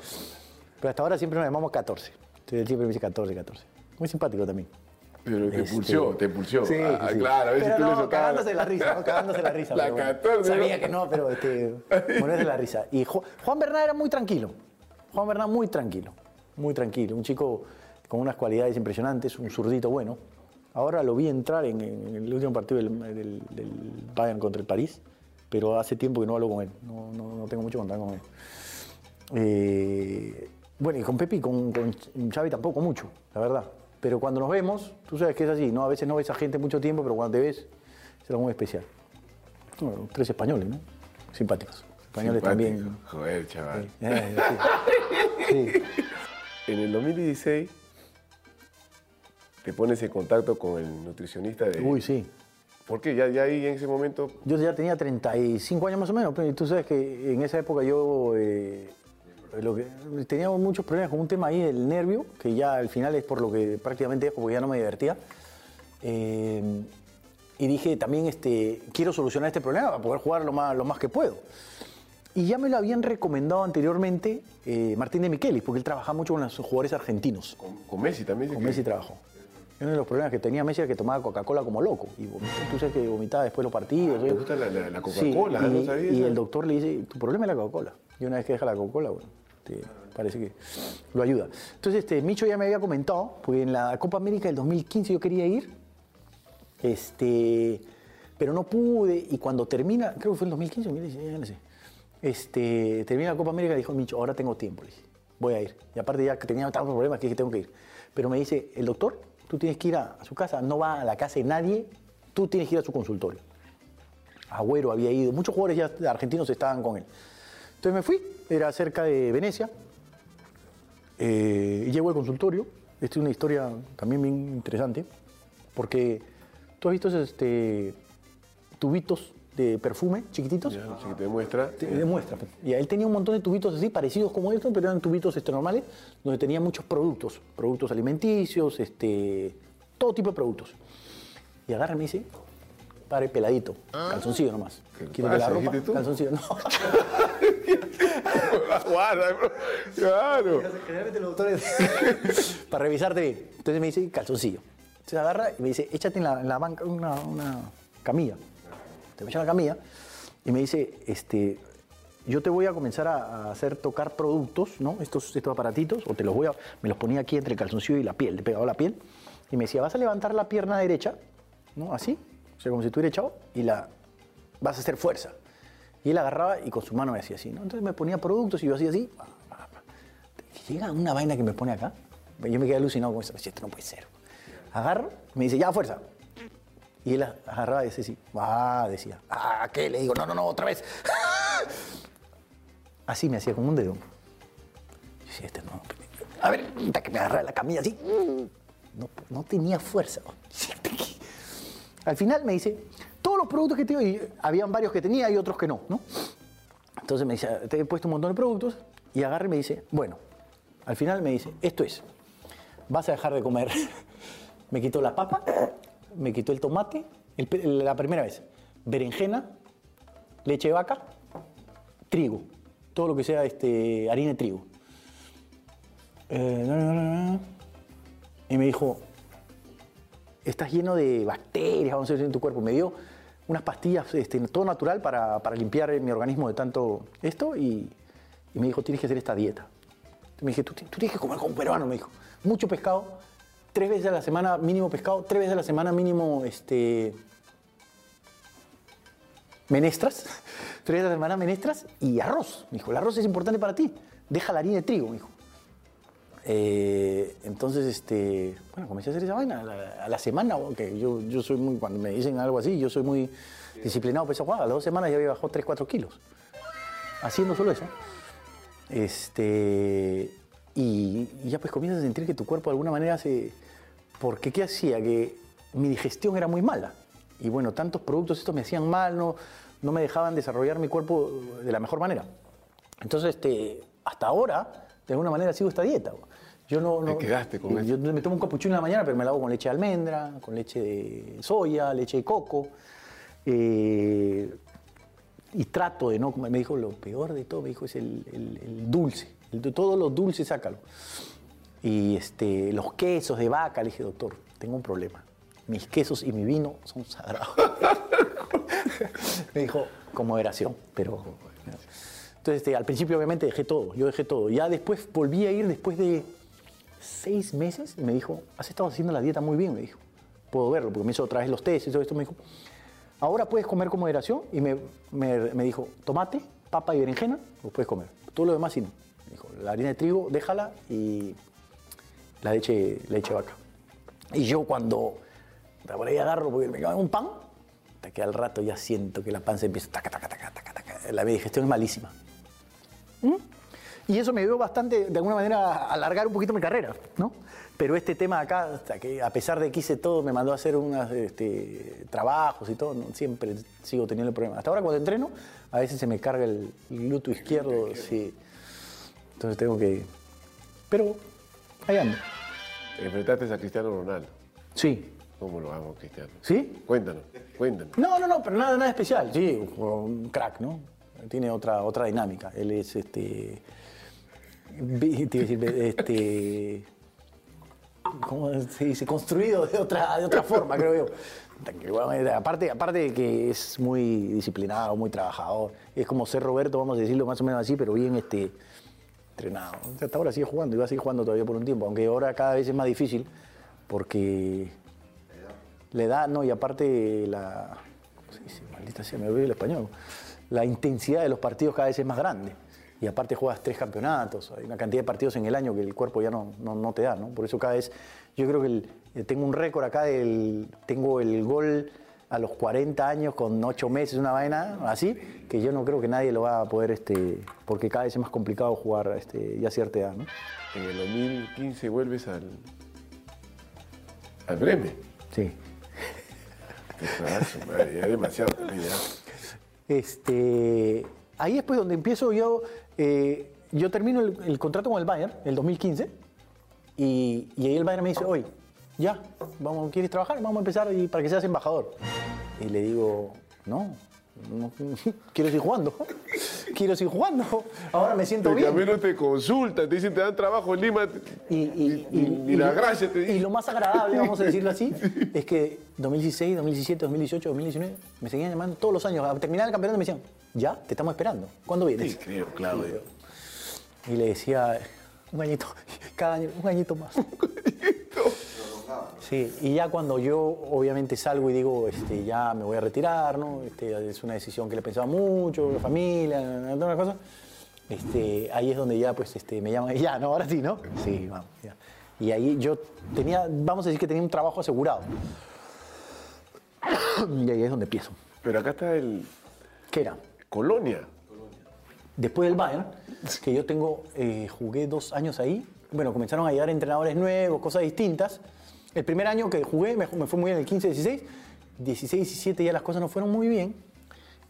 Pero hasta ahora siempre nos llamamos 14. Entonces él siempre me dice 14, 14. Muy simpático también. Pero te Este, pulsó, te pulsó. Sí, Ah, sí. claro, a ver si Pero tú le no, sacabas- cagándose la risa, ¿no? cagándose la risa. [LAUGHS] La pero bueno. 14, Sabía ¿no? que no, pero este, [LAUGHS] de la risa. Y Ju- Juan Bernal era muy tranquilo. Juan Bernal muy tranquilo, muy tranquilo. Un chico con unas cualidades impresionantes, un zurdito bueno. Ahora lo vi entrar en, en el último partido del, del- del Bayern contra el París, pero hace tiempo que no hablo con él. No, no- no tengo mucho contacto con él. Eh, bueno, y con Pepe y con, con Xavi tampoco mucho, la verdad. Pero cuando nos vemos, tú sabes que es así, ¿no? A veces no ves a gente mucho tiempo, pero cuando te ves, es algo muy especial. Bueno, tres españoles, ¿no? Simpáticos. Españoles Simpático. también. Joder, chaval. Eh, sí. Sí. En el 2016 te pones en contacto con el nutricionista de... Uy, sí. ¿Por qué? Ya, ya ahí en ese momento... Yo ya tenía 35 años más o menos, pero tú sabes que en esa época yo eh, lo que, tenía muchos problemas con un tema ahí del nervio, que ya al final es por lo que prácticamente dejo, porque ya no me divertía. Eh, y dije también, este, quiero solucionar este problema para poder jugar lo más, lo más que puedo. Y ya me lo habían recomendado anteriormente eh, Martín de Michelis, porque él trabajaba mucho con los jugadores argentinos. Con, con Messi también. Con que- Messi trabajó. Uno de los problemas que tenía Messi era que tomaba Coca-Cola como loco. Y tú sabes que vomitaba después de los partidos. ¿Te ¿sí? gusta la, la- la Sí, Coca-Cola? y, ¿No sabías? y el doctor le dice, tu problema es la Coca-Cola. Y una vez que deja la Coca-Cola, bueno, te- parece que lo ayuda. Entonces, este, Micho ya me había comentado, porque en la Copa América del 2015 yo quería ir, este, pero no pude, y cuando termina, creo que fue en 2015 o 2016, ya no sé, este, termina la Copa América, dijo Micho, ahora tengo tiempo, le dije, voy a ir. Y aparte ya tenía tantos problemas que dije, tengo que ir. Pero me dice, el doctor, tú tienes que ir a, a su casa, no va a la casa de nadie, tú tienes que ir a su consultorio. Agüero había ido, muchos jugadores ya argentinos estaban con él. Entonces me fui, era cerca de Venecia, eh, y llego al consultorio. Esta es una historia también bien interesante, porque tú has visto esos, este, tubitos de perfume chiquititos. Ya, te muestra. Te demuestra. pues. Y él tenía un montón de tubitos así, parecidos como estos, pero eran tubitos este, normales, donde tenía muchos productos, productos alimenticios, este, todo tipo de productos. Y agarra y me dice, pare peladito, calzoncillo nomás. ¿Qué Quítate la ropa, tú? calzoncillo, no. [LAUGHS] Claro. Generalmente los doctores. [LAUGHS] para revisarte bien. Entonces me dice, calzoncillo. Entonces agarra y me dice, échate en la, en la banca una, una camilla. Te me echa en la camilla y me dice, este, yo te voy a comenzar a, a hacer tocar productos, ¿no? Estos, estos aparatitos, o te los voy a, me los ponía aquí entre el calzoncillo y la piel, le pegaba la piel. Y me decía, vas a levantar la pierna derecha, ¿no? Así, o sea, como si estuviera echado, y la vas a hacer fuerza. Y él agarraba y con su mano me hacía así, ¿no? Entonces me ponía productos y yo hacía así. Llega una vaina que me pone acá. Yo me quedé alucinado con. Decía, Esto no puede ser. Agarro, me dice, ya, fuerza. Y él agarraba y decía así, ah, decía, ah, ¿qué? Le digo, no, no, no, otra vez. [LAUGHS] Así me hacía como un dedo. Yo este no. A ver, que me agarraba la camilla así. No, no tenía fuerza. [LAUGHS] Al final me dice, todos los productos que tengo, y habían varios que tenía y otros que no, ¿no? Entonces me dice, te he puesto un montón de productos y agarra y me dice, bueno, al final me dice, esto es, vas a dejar de comer. [LAUGHS] me quitó la papa, me quitó el tomate, la primera vez, berenjena, leche de vaca, trigo, todo lo que sea este, harina de trigo. Eh. Y me dijo, estás lleno de bacterias, vamos a decir, en tu cuerpo. Me dio unas pastillas, este, todo natural para, limpiar mi organismo de tanto esto y, me dijo, tienes que hacer esta dieta. Me dije, tú tienes que comer como un peruano, me dijo. Mucho pescado, tres veces a la semana mínimo pescado, tres veces a la semana mínimo este, menestras, [LAUGHS] tres veces a la semana menestras y arroz. Me dijo, el arroz es importante para ti. Deja la harina de trigo, me dijo. Eh, entonces, este, bueno, comencé a hacer esa vaina a la, semana, que yo, yo soy muy, cuando me dicen algo así, yo soy muy disciplinado, pues, guau, a las dos semanas ya había bajado 3, 4 kilos, haciendo solo eso. Este, y, ya pues comienzas a sentir que tu cuerpo de alguna manera se... Porque ¿qué hacía? Que mi digestión era muy mala. Y bueno, tantos productos estos me hacían mal, no, no me dejaban desarrollar mi cuerpo de la mejor manera. Entonces, este, hasta ahora, de alguna manera sigo esta dieta. Yo no, no- Te quedaste con yo me tomo un capuchino en la mañana, pero me lo hago con leche de almendra, con leche de soya, leche de coco. eh, y trato de no comer. Me dijo, lo peor de todo, me dijo, es el, el- el dulce. El todos los dulces, sácalo. Y este, los quesos de vaca, le dije, doctor, tengo un problema. Mis quesos y mi vino son sagrados. [LAUGHS] me dijo, con moderación, pero... Entonces, este, al principio obviamente dejé todo, yo dejé todo. Ya después volví a ir después de seis meses me dijo, has estado haciendo la dieta muy bien, me dijo. Puedo verlo, porque me hizo otra vez los test y todo esto. Me dijo, ahora puedes comer con moderación. Y me, me- dijo, tomate, papa y berenjena, lo puedes comer. Todo lo demás sí no. Me dijo, la harina de trigo, déjala y la leche, leche vaca. Y yo cuando por ahí agarro, porque me cago un pan, hasta que al rato ya siento que la panza empieza, taca, taca, taca, taca. La digestión es malísima. ¿Mm? Y eso me dio bastante, de alguna manera, a alargar un poquito mi carrera, ¿no? Pero este tema acá, hasta que a pesar de que hice todo, me mandó a hacer unos este, trabajos y todo, ¿no? siempre sigo teniendo el problema. Hasta ahora cuando entreno, a veces se me carga el, glúteo izquierdo, sí. Entonces tengo que... Pero ahí ando. Enfrentaste a Cristiano Ronaldo. Sí. ¿Cómo lo hago, Cristiano? ¿Sí? Cuéntanos, cuéntanos. No, no, no, pero nada, nada especial. Sí, un crack, ¿no? Tiene otra, otra dinámica. Él es este. Te este. ¿cómo se dice? Construido de otra, de otra forma, creo yo. Aparte, aparte de que es muy disciplinado, muy trabajador. Es como ser Roberto, vamos a decirlo más o menos así, pero bien este, entrenado. Hasta ahora sigue jugando y va a seguir jugando todavía por un tiempo, aunque ahora cada vez es más difícil porque la edad, no, y aparte la. ¿Cómo se dice? Maldita sea, me olvidé el español. La intensidad de los partidos cada vez es más grande. Y aparte juegas tres campeonatos, hay una cantidad de partidos en el año que el cuerpo ya no, no, no te da, ¿no? Por eso cada vez, yo creo que el- eh, tengo un récord acá del, tengo el gol a los 40 años con 8 meses, una vaina así, que yo no creo que nadie lo va a poder, este, porque cada vez es más complicado jugar este, ya a cierta edad, ¿no? En el 2015 vuelves al. al Bremen. Sí. Madre, ya demasiado ya. Este, ahí después donde empiezo yo, eh, yo termino el, el contrato con el Bayern, el 2015, y, y ahí el Bayern me dice, oye, ya, vamos, ¿quieres trabajar? Vamos a empezar y para que seas embajador. Y le digo, no, no, [LAUGHS] quiero seguir jugando, [LAUGHS] quiero seguir jugando, ahora me siento bien. también no te consultan, te dicen te dan trabajo en Lima. Y, y- y- y la gracia te y lo más agradable, vamos a decirlo así, [LAUGHS] es que 2016, 2017, 2018, 2019, me seguían llamando todos los años. A terminar el campeonato me decían, ya, te estamos esperando. ¿Cuándo vienes? Sí, creo, Claudio. Y le decía, un añito, [LAUGHS] cada año, un añito más. Sí, y ya cuando yo obviamente salgo y digo, este, ya me voy a retirar, ¿no? Este, es una decisión que le pensaba mucho, la familia, todas las cosas. Este, ahí es donde ya pues este, me llaman, [LAUGHS] ya, ¿no? Ahora sí, ¿no? Sí, vamos, ya. Y ahí yo tenía, vamos a decir que tenía un trabajo asegurado. [COUGHS] Y ahí es donde empiezo. Pero acá está el ¿Qué era? Colonia. después del Bayern, que yo tengo, eh, jugué dos años ahí, bueno, comenzaron a llegar entrenadores nuevos, cosas distintas. El primer año que jugué me, me fue muy bien, el 15-16, 16-17 ya las cosas no fueron muy bien.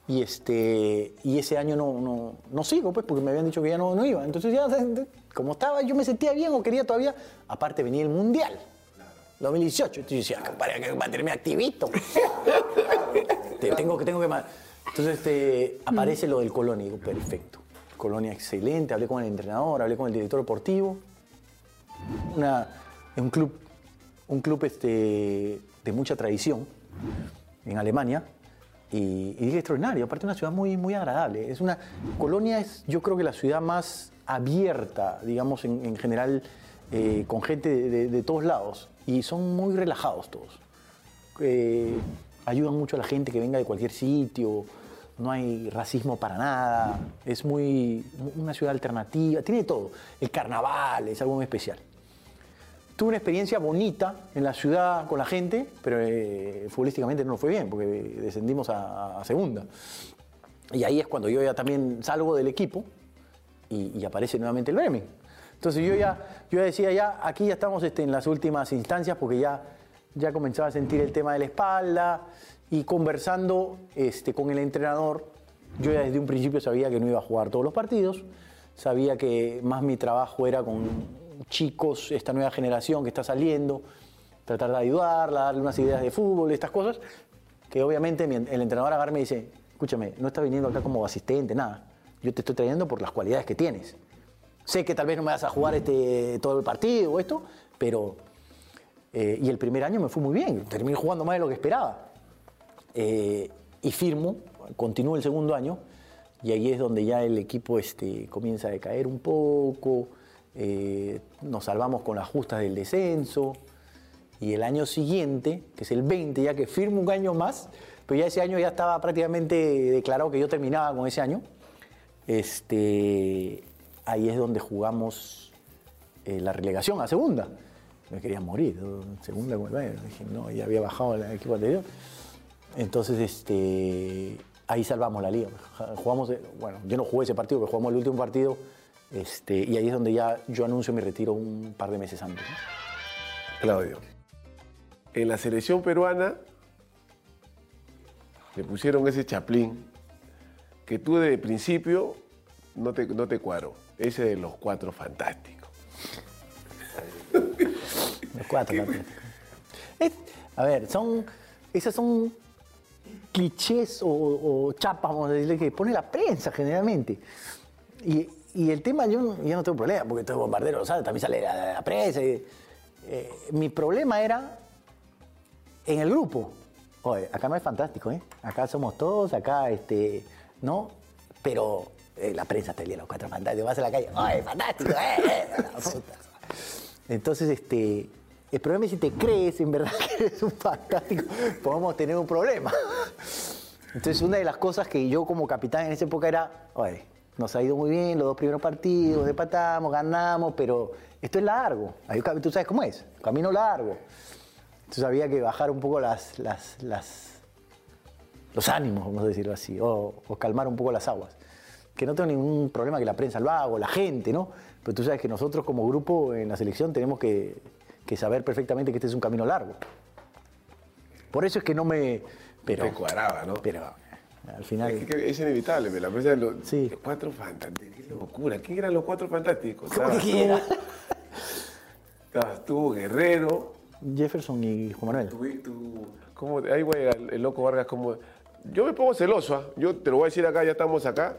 Y, este, y ese año no, no, no sigo, pues, porque me habían dicho que ya no, no iba. Entonces ya, como estaba, yo me sentía bien o quería todavía, aparte venía el Mundial. 2018. Entonces yo decía, para que mantenerme activito. [LAUGHS] Te- tengo que, tengo que Entonces este, aparece lo del Colonia digo, perfecto. Colonia excelente, hablé con el entrenador, hablé con el director deportivo. Una, es un club, un club este, de mucha tradición en Alemania. Y, y dije extraordinario, aparte una ciudad muy, muy agradable. Es una, Colonia es yo creo que la ciudad más abierta, digamos, en, en general, eh, con gente de, de- de todos lados. Y son muy relajados todos eh, ayudan mucho a la gente que venga de cualquier sitio, no hay racismo para nada, es muy una ciudad alternativa, tiene todo. El carnaval es algo muy especial. Tuve una experiencia bonita en la ciudad con la gente, pero eh, futbolísticamente no fue bien, porque descendimos a, segunda. Y ahí es cuando yo ya también salgo del equipo y, aparece nuevamente el Bremen. Entonces yo ya, yo decía, ya aquí ya estamos este, en las últimas instancias porque ya, ya comenzaba a sentir el tema de la espalda y conversando este, con el entrenador, yo ya desde un principio sabía que no iba a jugar todos los partidos, sabía que más mi trabajo era con chicos, esta nueva generación que está saliendo, tratar de ayudarla, darle unas ideas de fútbol, estas cosas, que obviamente el entrenador agarra me dice, escúchame, no estás viniendo acá como asistente, nada, yo te estoy trayendo por las cualidades que tienes. Sé que tal vez no me vas a jugar este, todo el partido o esto, pero... eh, y el primer año me fue muy bien, terminé jugando más de lo que esperaba. Eh, y firmo, continúo el segundo año, y ahí es donde ya el equipo este, comienza a decaer un poco, eh, nos salvamos con las justas del descenso, y el año siguiente, que es el 20, ya que firmo un año más, pero ya ese año ya estaba prácticamente declarado que yo terminaba con ese año, este, ahí es donde jugamos eh, la relegación a segunda. Me quería morir, segunda. Dije, no, ya había bajado el equipo anterior. Entonces, este, ahí salvamos la liga. Jugamos, bueno, yo no jugué ese partido, pero jugamos el último partido. Este, y ahí es donde ya yo anuncio mi retiro un par de meses antes. ¿no? Claudio. En la selección peruana le pusieron ese chaplín que tú de principio no te, no te cuadró. Ese de los cuatro fantásticos. Los cuatro. [LAUGHS] Es- a ver, son, esas son clichés o, chapas, vamos a decirle, que pone la prensa generalmente. Y, y el tema, yo, yo no tengo problema, porque todo bombardero lo sabe, también sale la, la prensa. eh, mi problema era en el grupo. Oye, acá no es fantástico, ¿eh? Acá somos todos, acá, este, ¿no? Pero eh, la prensa te los cuatro fantásticos, vas a la calle, ¡ay, fantástico! Entonces, este, el problema es si te crees en verdad [LAUGHS] que eres un fantástico, podemos tener un problema. Entonces, una de las cosas que yo como capitán en esa época era, oye, nos ha ido muy bien los dos primeros partidos, empatamos, ganamos, pero esto es largo. Tú sabes cómo es, camino largo. Entonces había que bajar un poco las- los ánimos, vamos a decirlo así, o, o calmar un poco las aguas. Que no tengo ningún problema que la prensa lo haga, o la gente, ¿no? Pero tú sabes que nosotros como grupo en la selección tenemos que, que saber perfectamente que este es un camino largo. Por eso es que no me... Pero, Te cuadraba, ¿no? pero al final... Es, que es inevitable, pero la los, Sí. los cuatro fantásticos. Qué locura. ¿Quién eran los cuatro fantásticos? ¿Cómo que Estabas tú, Estabas tú, Guerrero. Jefferson y Juan Manuel. Tú, tú- ¿cómo, ahí voy a llegar, el, loco Vargas, como. Yo me pongo celoso, ¿ah? Yo te lo voy a decir acá, ya estamos acá.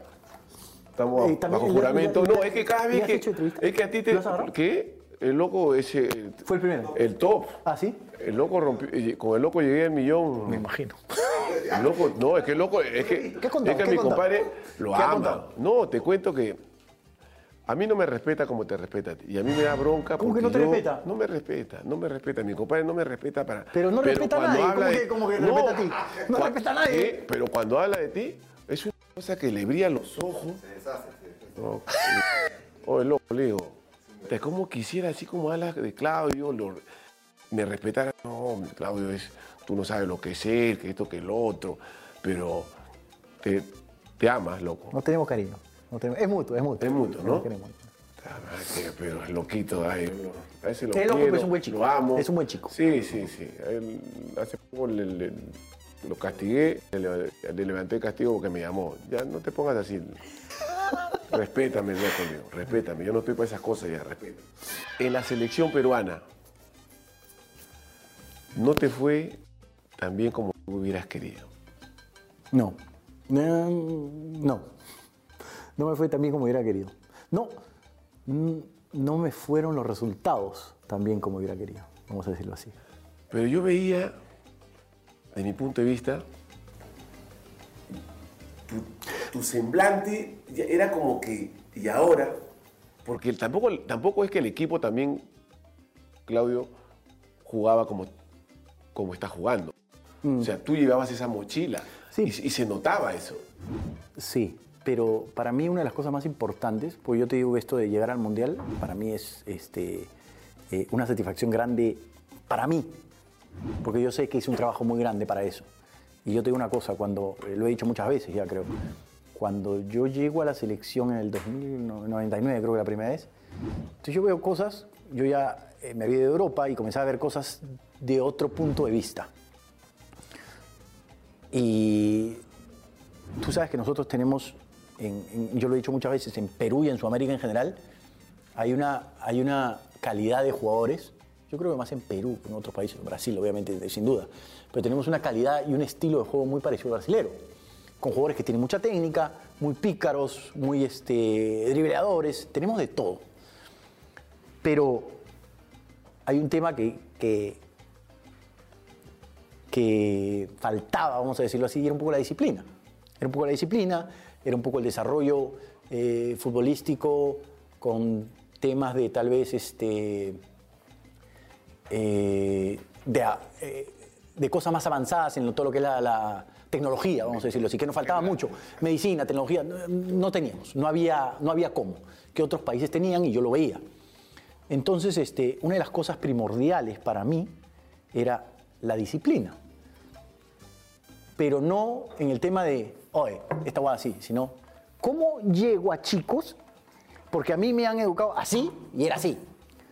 Estamos Eh, bajo juramento. no, es que cada ¿ya vez que. Es que a ti te. ¿Qué? El loco ese. el- Fue el primero. El top. ¿Ah, sí? El loco rompió. Con el loco llegué al millón. Me imagino. [LAUGHS] El loco, no, es que el loco, es que, ¿Qué contado? es que ¿Qué ha mi contado? compadre lo ¿Qué ha ama. contado? No, te cuento que a mí no me respeta como te respeta a ti. Y a mí me da bronca ¿Cómo porque que no te yo- respeta? No me respeta, no me respeta. Mi compadre no me respeta para... Pero no respeta a cuando nadie. habla ¿Cómo de- que- cómo que respeta a ti? No cua- respeta a nadie. Pero cuando habla de ti, es una cosa que le brilla los ojos. No, Oye, [LAUGHS] loco, le digo, te como quisiera, así como hablas de Claudio, lo- me respetara. No, Claudio, es, tú no sabes lo que es él, que esto, que lo otro, pero te, te amas, loco. No tenemos cariño. No tenemos- es mutuo, es mutuo. Es mutuo, ¿no? Queremos. Ah, Pero es loquito, ay, a ese lo Es loco, quiero, pero es un buen chico. Lo amo. Es un buen chico. Sí, sí, sí. Él hace poco le- le- lo castigué, le, le levanté el castigo porque me llamó. Ya no te pongas así. Respétame. Respétame. Yo no estoy para esas cosas ya, respeta. En la selección peruana, no te fue tan bien como hubieras querido. No. No. No. No me fue tan bien como hubiera querido. No. No me fueron los resultados tan bien como hubiera querido. Vamos a decirlo así. Pero yo veía, de mi punto de vista, tu, tu semblante ya era como que, y ahora, porque tampoco, tampoco es que el equipo también, Claudio, jugaba como, como está jugando. O sea, tú llevabas esa mochila Sí. y, y se notaba eso. Sí, pero para mí una de las cosas más importantes, pues yo te digo esto de llegar al Mundial, para mí es este, eh, una satisfacción grande para mí, porque yo sé que hice un trabajo muy grande para eso. Y yo te digo una cosa, cuando, eh, lo he dicho muchas veces ya creo, cuando yo llego a la selección en el 2099, creo que la primera vez, entonces yo veo cosas, yo ya eh, me ido de Europa y comencé a ver cosas de otro punto de vista. Y tú sabes que nosotros tenemos, en- en- yo lo he dicho muchas veces, en Perú y en Sudamérica en general, hay una, hay una calidad de jugadores, yo creo que más en Perú que en otros países, en Brasil obviamente, sin duda, pero tenemos una calidad y un estilo de juego muy parecido al brasilero, con jugadores que tienen mucha técnica, muy pícaros, muy este, dribleadores, tenemos de todo. Pero hay un tema que, que, faltaba, vamos a decirlo así, y era un poco la disciplina. Era un poco la disciplina, era un poco el desarrollo eh, futbolístico con temas de tal vez este, eh, de, eh, de cosas más avanzadas en todo lo que es la, tecnología, vamos a decirlo así, que nos faltaba mucho. Medicina, tecnología, no, no teníamos, no había, no había cómo, que otros países tenían y yo lo veía. Entonces, este, una de las cosas primordiales para mí era la disciplina. Pero no en el tema de, oye, esta guada así, sino, ¿cómo llego a chicos? Porque a mí me han educado así y era así.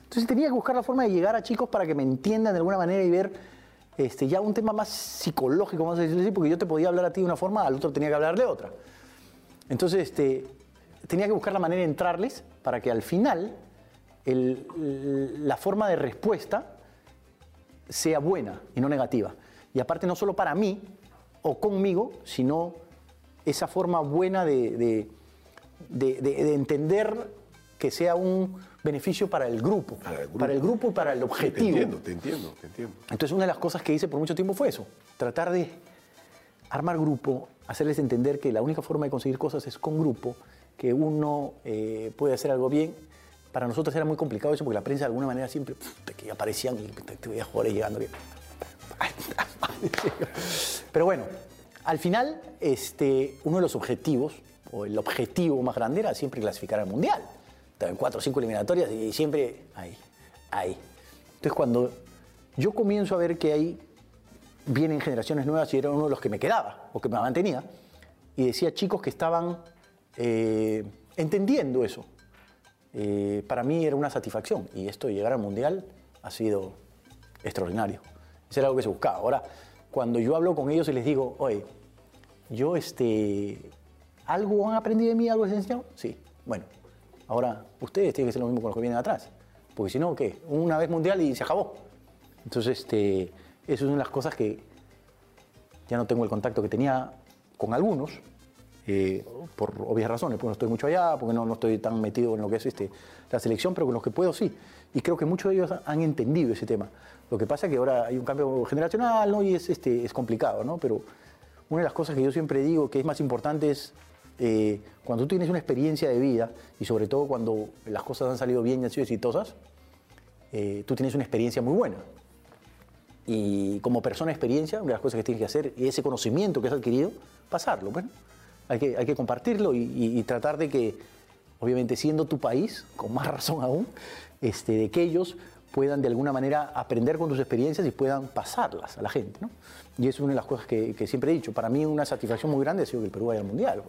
Entonces tenía que buscar la forma de llegar a chicos para que me entiendan de alguna manera y ver este, ya un tema más psicológico, vamos a decirlo así, porque yo te podía hablar a ti de una forma, al otro tenía que hablar de otra. Entonces, este, tenía que buscar la manera de entrarles para que al final la forma de respuesta sea buena y no negativa. Y aparte no solo para mí o conmigo, sino esa forma buena de entender que sea un beneficio para el grupo, Para el grupo. para el grupo y para el Te objetivo. entiendo, te entiendo, te entiendo. Entonces una de las cosas que hice por mucho tiempo fue eso, tratar de armar grupo, hacerles entender que la única forma de conseguir cosas es con grupo, que uno eh, puede hacer algo bien. Para nosotros era muy complicado eso porque la prensa de alguna manera siempre puta, que aparecían y te, te veía jugadores llegando. que- [LAUGHS] Pero bueno, al final este, uno de los objetivos, o el objetivo más grande era siempre clasificar al Mundial. En cuatro o cinco eliminatorias y siempre ahí, ahí. Entonces cuando yo comienzo a ver que ahí vienen generaciones nuevas y era uno de los que me quedaba o que me mantenía, y decía chicos que estaban eh, entendiendo eso. Eh, para mí era una satisfacción y esto de llegar al Mundial ha sido extraordinario. Eso era algo que se buscaba. Ahora, cuando yo hablo con ellos y les digo, oye, yo este, ¿algo han aprendido de mí? ¿Algo les he enseñado? Sí. Bueno, ahora ustedes tienen que hacer lo mismo con los que vienen atrás. Porque si no, ¿qué? Una vez Mundial y se acabó. Entonces, este, eso es una de las cosas que ya no tengo el contacto que tenía con algunos, eh, por obvias razones, porque no estoy mucho allá, porque no, no estoy tan metido en lo que es este, la selección, pero con los que puedo sí. Y creo que muchos de ellos han entendido ese tema. Lo que pasa es que ahora hay un cambio generacional y es, este, es complicado, ¿no? pero una de las cosas que yo siempre digo que es más importante es eh, cuando tú tienes una experiencia de vida y sobre todo cuando las cosas han salido bien y han sido exitosas, eh, tú tienes una experiencia muy buena. Y como persona de experiencia, una de las cosas que tienes que hacer y ese conocimiento que has adquirido, pasarlo. Bueno, hay que, hay que compartirlo y, y- y tratar de que, obviamente siendo tu país, con más [LAUGHS] razón aún, este, de que ellos puedan de alguna manera aprender con tus experiencias y puedan pasarlas a la gente. ¿no? Y eso es una de las cosas que, que siempre he dicho. Para mí una satisfacción muy grande ha sido que el Perú vaya al Mundial.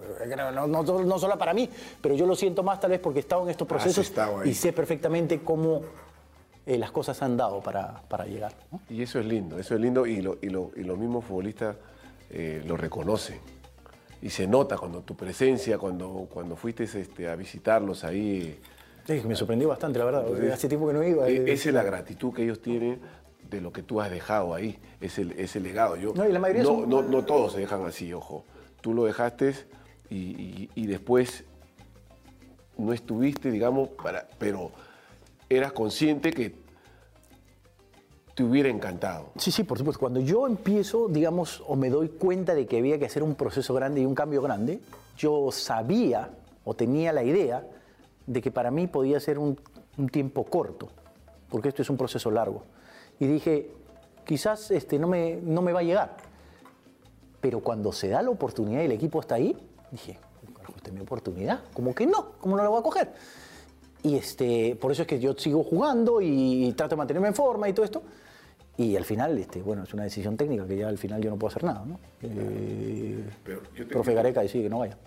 No, no, no solo- para mí, pero yo lo siento más tal vez porque he estado en estos Has procesos y sé perfectamente cómo eh, las cosas han dado para, para llegar. ¿no? Y eso es lindo, eso es lindo y, lo- y lo- y los mismos futbolistas eh, lo reconocen. Y se nota cuando tu presencia, cuando, cuando fuiste este, a visitarlos ahí. Sí, me sorprendió bastante, la verdad. porque hace tiempo que no iba. eh, Esa es la gratitud que ellos tienen de lo que tú has dejado ahí, ese, ese legado. Yo, No, y la mayoría no, son- no, no todos se dejan así, ojo. Tú lo dejaste y, y- y después no estuviste, digamos, para, pero eras consciente que te hubiera encantado. Sí, sí, por supuesto. Cuando yo empiezo, digamos, o me doy cuenta de que había que hacer un proceso grande y un cambio grande, yo sabía o tenía la idea de que para mí podía ser un, un tiempo corto, porque esto es un proceso largo. Y dije, quizás este, no, me, no me va a llegar. Pero cuando se da la oportunidad y el equipo está ahí, dije, esta es mi oportunidad. ¿Cómo que no? ¿Cómo no la voy a coger? Y este, por eso es que yo sigo jugando y trato de mantenerme en forma y todo esto. Y al final, este, bueno, es una decisión técnica que ya al final yo no puedo hacer nada, ¿no? Eh, Pero yo te- profe Gareca decide que no vaya.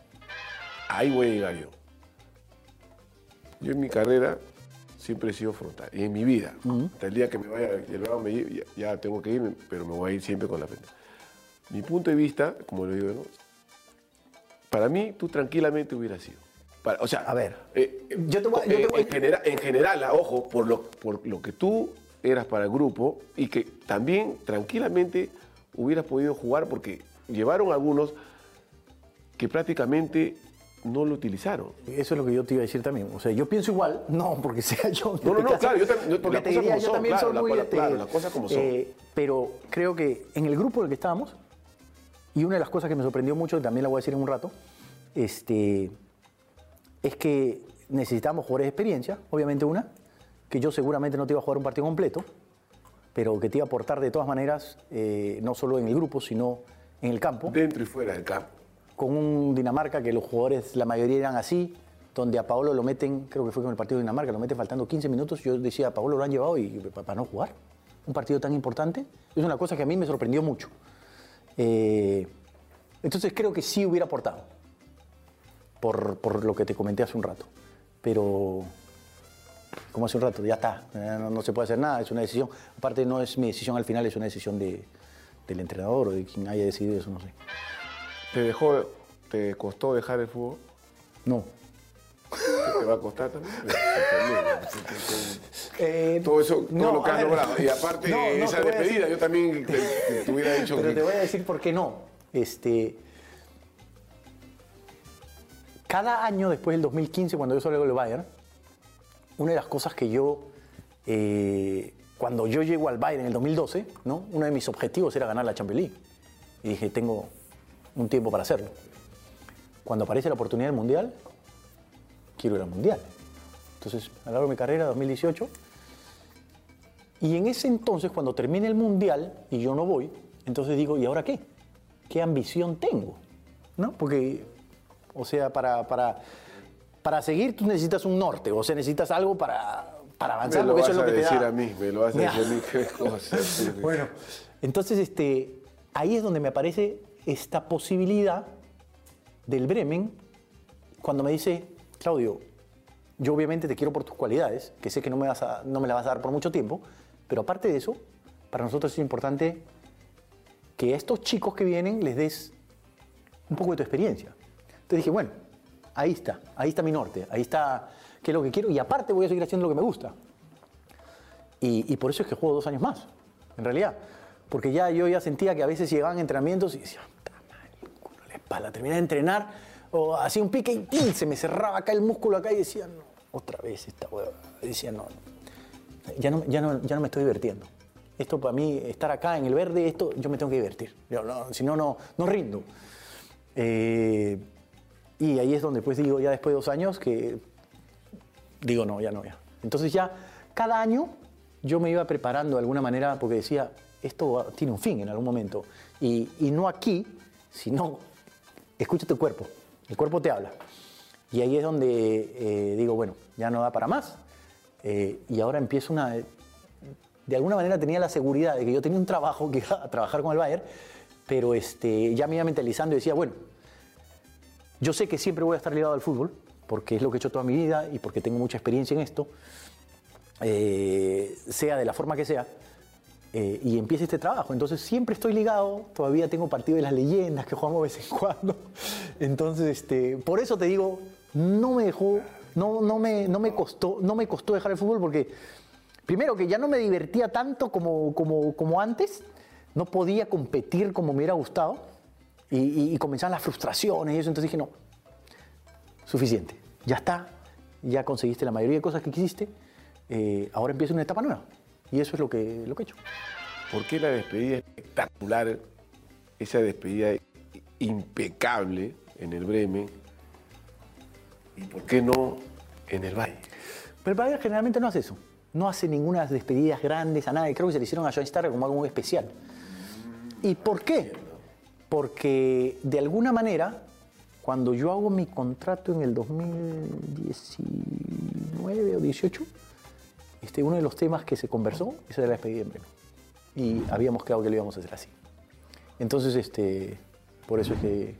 Ahí voy a llegar yo. Yo en mi carrera siempre he sido frontal. Y en mi vida, hasta el día que me vaya, y el bravo me ya, ya tengo que irme, pero me voy a ir siempre con la frente. Mi punto de vista, como lo digo, ¿no? para mí tú tranquilamente hubieras sido. Para- o sea, A ver, eh, yo te voy a- yo te voy a- en, genera- en general, ah, ojo, por lo, por lo que tú eras para el grupo y que también tranquilamente hubieras podido jugar porque llevaron algunos que prácticamente no lo utilizaron. Eso es lo que yo te iba a decir también. O sea, yo pienso igual, [LAUGHS] no porque sea yo. No, no, este no, caso, claro, yo tam- yo- porque las te cosas diría, como yo son, también claro, soy la- muy. la- este, claro, las cosas como son. eh, pero creo que en el grupo en el que estábamos, y una de las cosas que me sorprendió mucho, y también la voy a decir en un rato, este, es que necesitamos jugadores de experiencia, obviamente una, que yo seguramente no te iba a jugar un partido completo, pero que te iba a aportar de todas maneras, eh, no solo en el grupo, sino en el campo Dentro y fuera del campo. Con un Dinamarca que los jugadores, la mayoría eran así, donde a Paolo lo meten, creo que fue con el partido de Dinamarca, lo meten faltando 15 minutos. Yo decía, a Paolo lo han llevado y pa- para no jugar. Un partido tan importante. Es una cosa que a mí me sorprendió mucho. Eh, entonces creo que sí hubiera aportado, por, lo que te comenté hace un rato. Pero, como hace un rato, ya está, eh, no, no se puede hacer nada, es una decisión. Aparte, no es mi decisión al final, es una decisión de- del entrenador o de quien haya decidido eso, no sé. ¿Te dejó, te costó dejar el fútbol? No. ¿Qué ¿Te va a costar también? [LAUGHS] Eh, todo eso, todo no, lo que has logrado. Y aparte, No, no, esa despedida, decir- yo también te, te- te [LAUGHS] hubiera dicho Pero que... te voy a decir por qué no. Este, cada año después del 2015, cuando yo salgo del Bayern, una de las cosas que yo, eh, cuando yo llego al Bayern en el 2012, ¿no? uno de mis objetivos era ganar la Champions League. Y dije, tengo un tiempo para hacerlo. Cuando aparece la oportunidad del Mundial, quiero ir al Mundial. Entonces, a lo largo de mi carrera, 2018, y en ese entonces, cuando termine el Mundial y yo no voy, entonces digo, ¿y ahora qué? ¿Qué ambición tengo? ¿No? Porque, o sea, para, para, para seguir tú necesitas un norte, o sea, necesitas algo para, para avanzar, Me lo vas eso es lo a que te decir da. a mí, me lo vas a decir a mí [LAUGHS] qué cosas. Bueno, entonces este, ahí es donde me aparece esta posibilidad del Bremen cuando me dice, Claudio, yo obviamente te quiero por tus cualidades, que sé que no me, vas a, no me vas a dar por mucho tiempo, pero aparte de eso, para nosotros es importante que a estos chicos que vienen les des un poco de tu experiencia. Entonces dije, bueno, ahí está, ahí está mi norte, ahí está qué es lo que quiero y aparte voy a seguir haciendo lo que me gusta. Y, y por eso es que juego dos años más, en realidad. Porque ya yo ya sentía que a veces llegaban entrenamientos y decía, "Puta madre, el espalda, terminé de entrenar, o hacía un pique y ¡pum! se me cerraba acá el músculo acá y decía, no, otra vez esta hueva. Decía, no, no. Ya, no, ya, no, ya no me estoy divirtiendo. Esto para mí, estar acá en el verde, esto yo me tengo que divertir. Yo no- si no, no, no rindo. Eh, y ahí es donde pues digo, ya después de dos años, que digo, no, ya no, ya. Entonces ya cada año yo me iba preparando de alguna manera porque decía, esto tiene un fin en algún momento. Y, y no aquí, sino, escucha tu cuerpo, el cuerpo te habla. Y ahí es donde eh, digo, bueno, ya no da para más. Eh, y ahora empiezo una... De alguna manera tenía la seguridad de que yo tenía un trabajo, que trabajar con el Bayern, pero este, ya me iba mentalizando y decía, bueno, yo sé que siempre voy a estar ligado al fútbol, porque es lo que he hecho toda mi vida y porque tengo mucha experiencia en esto, eh, sea de la forma que sea, eh, y empieza este trabajo. Entonces siempre estoy ligado, todavía tengo partido de las leyendas que jugamos de vez en [LAUGHS] cuando. Entonces, este, por eso te digo, no me dejó, no, no, me, no, me costó, no me costó dejar el fútbol porque, primero, que ya no me divertía tanto como, como, como antes, no podía competir como me hubiera gustado, y, y, y comenzaban las frustraciones y eso, entonces dije, no, suficiente, ya está, ya conseguiste la mayoría de cosas que quisiste, eh, ahora empieza una etapa nueva. Y eso es lo que, lo que he hecho. ¿Por qué la despedida espectacular, esa despedida impecable en el Bremen? ¿Y por qué no en el Valle? Pero el Bayern generalmente no hace eso. No hace ninguna despedidas grandes a nadie. Creo que se le hicieron a Joan Starr como algo muy especial. ¿Y por qué? Porque de alguna manera, cuando yo hago mi contrato en el 2019 o 18, este, uno de los temas que se conversó esa era la despedida en Bremen. Y habíamos quedado que lo íbamos a hacer así. Entonces, este, por eso es que,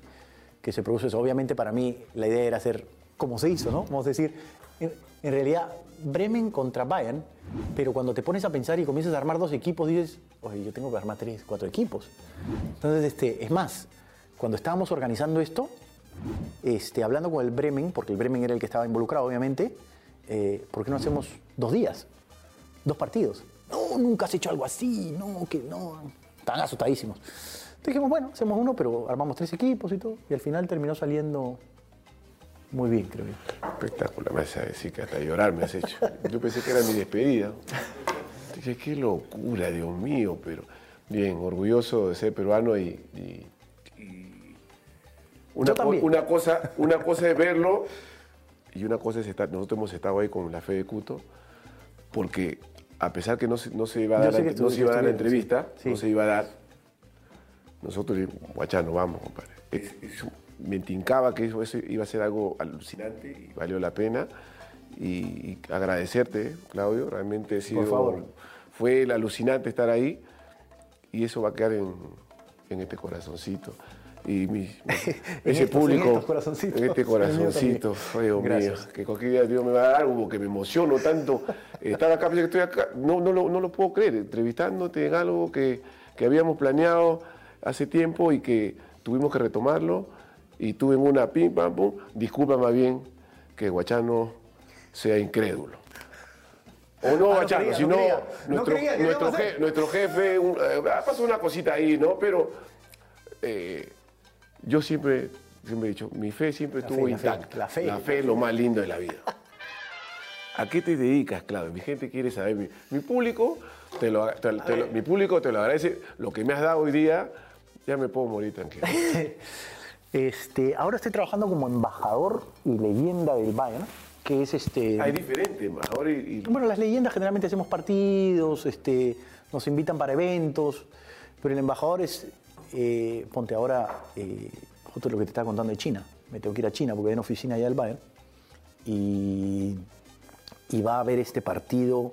que se produce eso. Obviamente para mí la idea era hacer como se hizo, ¿no? Vamos a decir, en, en realidad Bremen contra Bayern, pero cuando te pones a pensar y comienzas a armar dos equipos, dices, oye, yo tengo que armar tres, cuatro equipos. Entonces, este, es más, cuando estábamos organizando esto, este, hablando con el Bremen, porque el Bremen era el que estaba involucrado, obviamente, eh, ¿por qué no hacemos dos días? Dos partidos. No, nunca has hecho algo así, no, que no. Estaban asustadísimos. Entonces dijimos, bueno, hacemos uno, pero armamos tres equipos y todo. Y al final terminó saliendo muy bien, creo yo. Espectacular, me vas a decir que hasta llorar me has hecho. Yo pensé que era mi despedida. Dije, qué locura, Dios mío, pero bien, orgulloso de ser peruano y, co- una cosa, una cosa es verlo y una cosa es estar, nosotros hemos estado ahí con la fe de Cuto, porque a pesar que no se, no se iba a dar, la, no se iba a dar la sí, entrevista, sí. no se iba a dar, nosotros dijimos, guachano, vamos, compadre. Es- es- me tincaba que eso, eso iba a ser algo alucinante y valió la pena. Y, y agradecerte, Claudio, realmente ha sido, favor. fue el alucinante estar ahí y eso va a quedar en, en este corazoncito. Y mi- [LAUGHS] ese estos- en público, estos corazoncitos. en este corazoncito. Dios mío, que cualquier día Dios me va a dar algo que me emociono tanto. Estar acá, que estoy acá, no, no, lo, no lo puedo creer, entrevistándote en algo que, que habíamos planeado hace tiempo y que tuvimos que retomarlo. Y tuve en una pim, pam, pum. Disculpa más bien que Guachano sea incrédulo. O no, Ah, no Guachano, no sino. No nuestro, que nuestro, je- nuestro jefe, un- eh, pasó una cosita ahí, ¿no? Pero eh, yo siempre, siempre he dicho, mi fe siempre La estuvo fe, la fe, intacta. la fe. La fe es lo más lindo de la vida. ¿A qué te dedicas, Claudio? Mi gente quiere saber. Mi, mi público, te lo, te- te lo- mi público te lo agradece. Lo que me has dado hoy día, ya me puedo morir tranquilo. [LAUGHS] Este, ahora estoy trabajando como embajador y leyenda del Bayern, que es este. Hay diferente, embajador y, y- Bueno, las leyendas generalmente hacemos partidos, este, nos invitan para eventos, pero el embajador es, eh, ponte ahora, eh, justo lo que te estaba contando de China. Me tengo que ir a China porque hay una oficina allá del Bayern y, y va a haber este partido,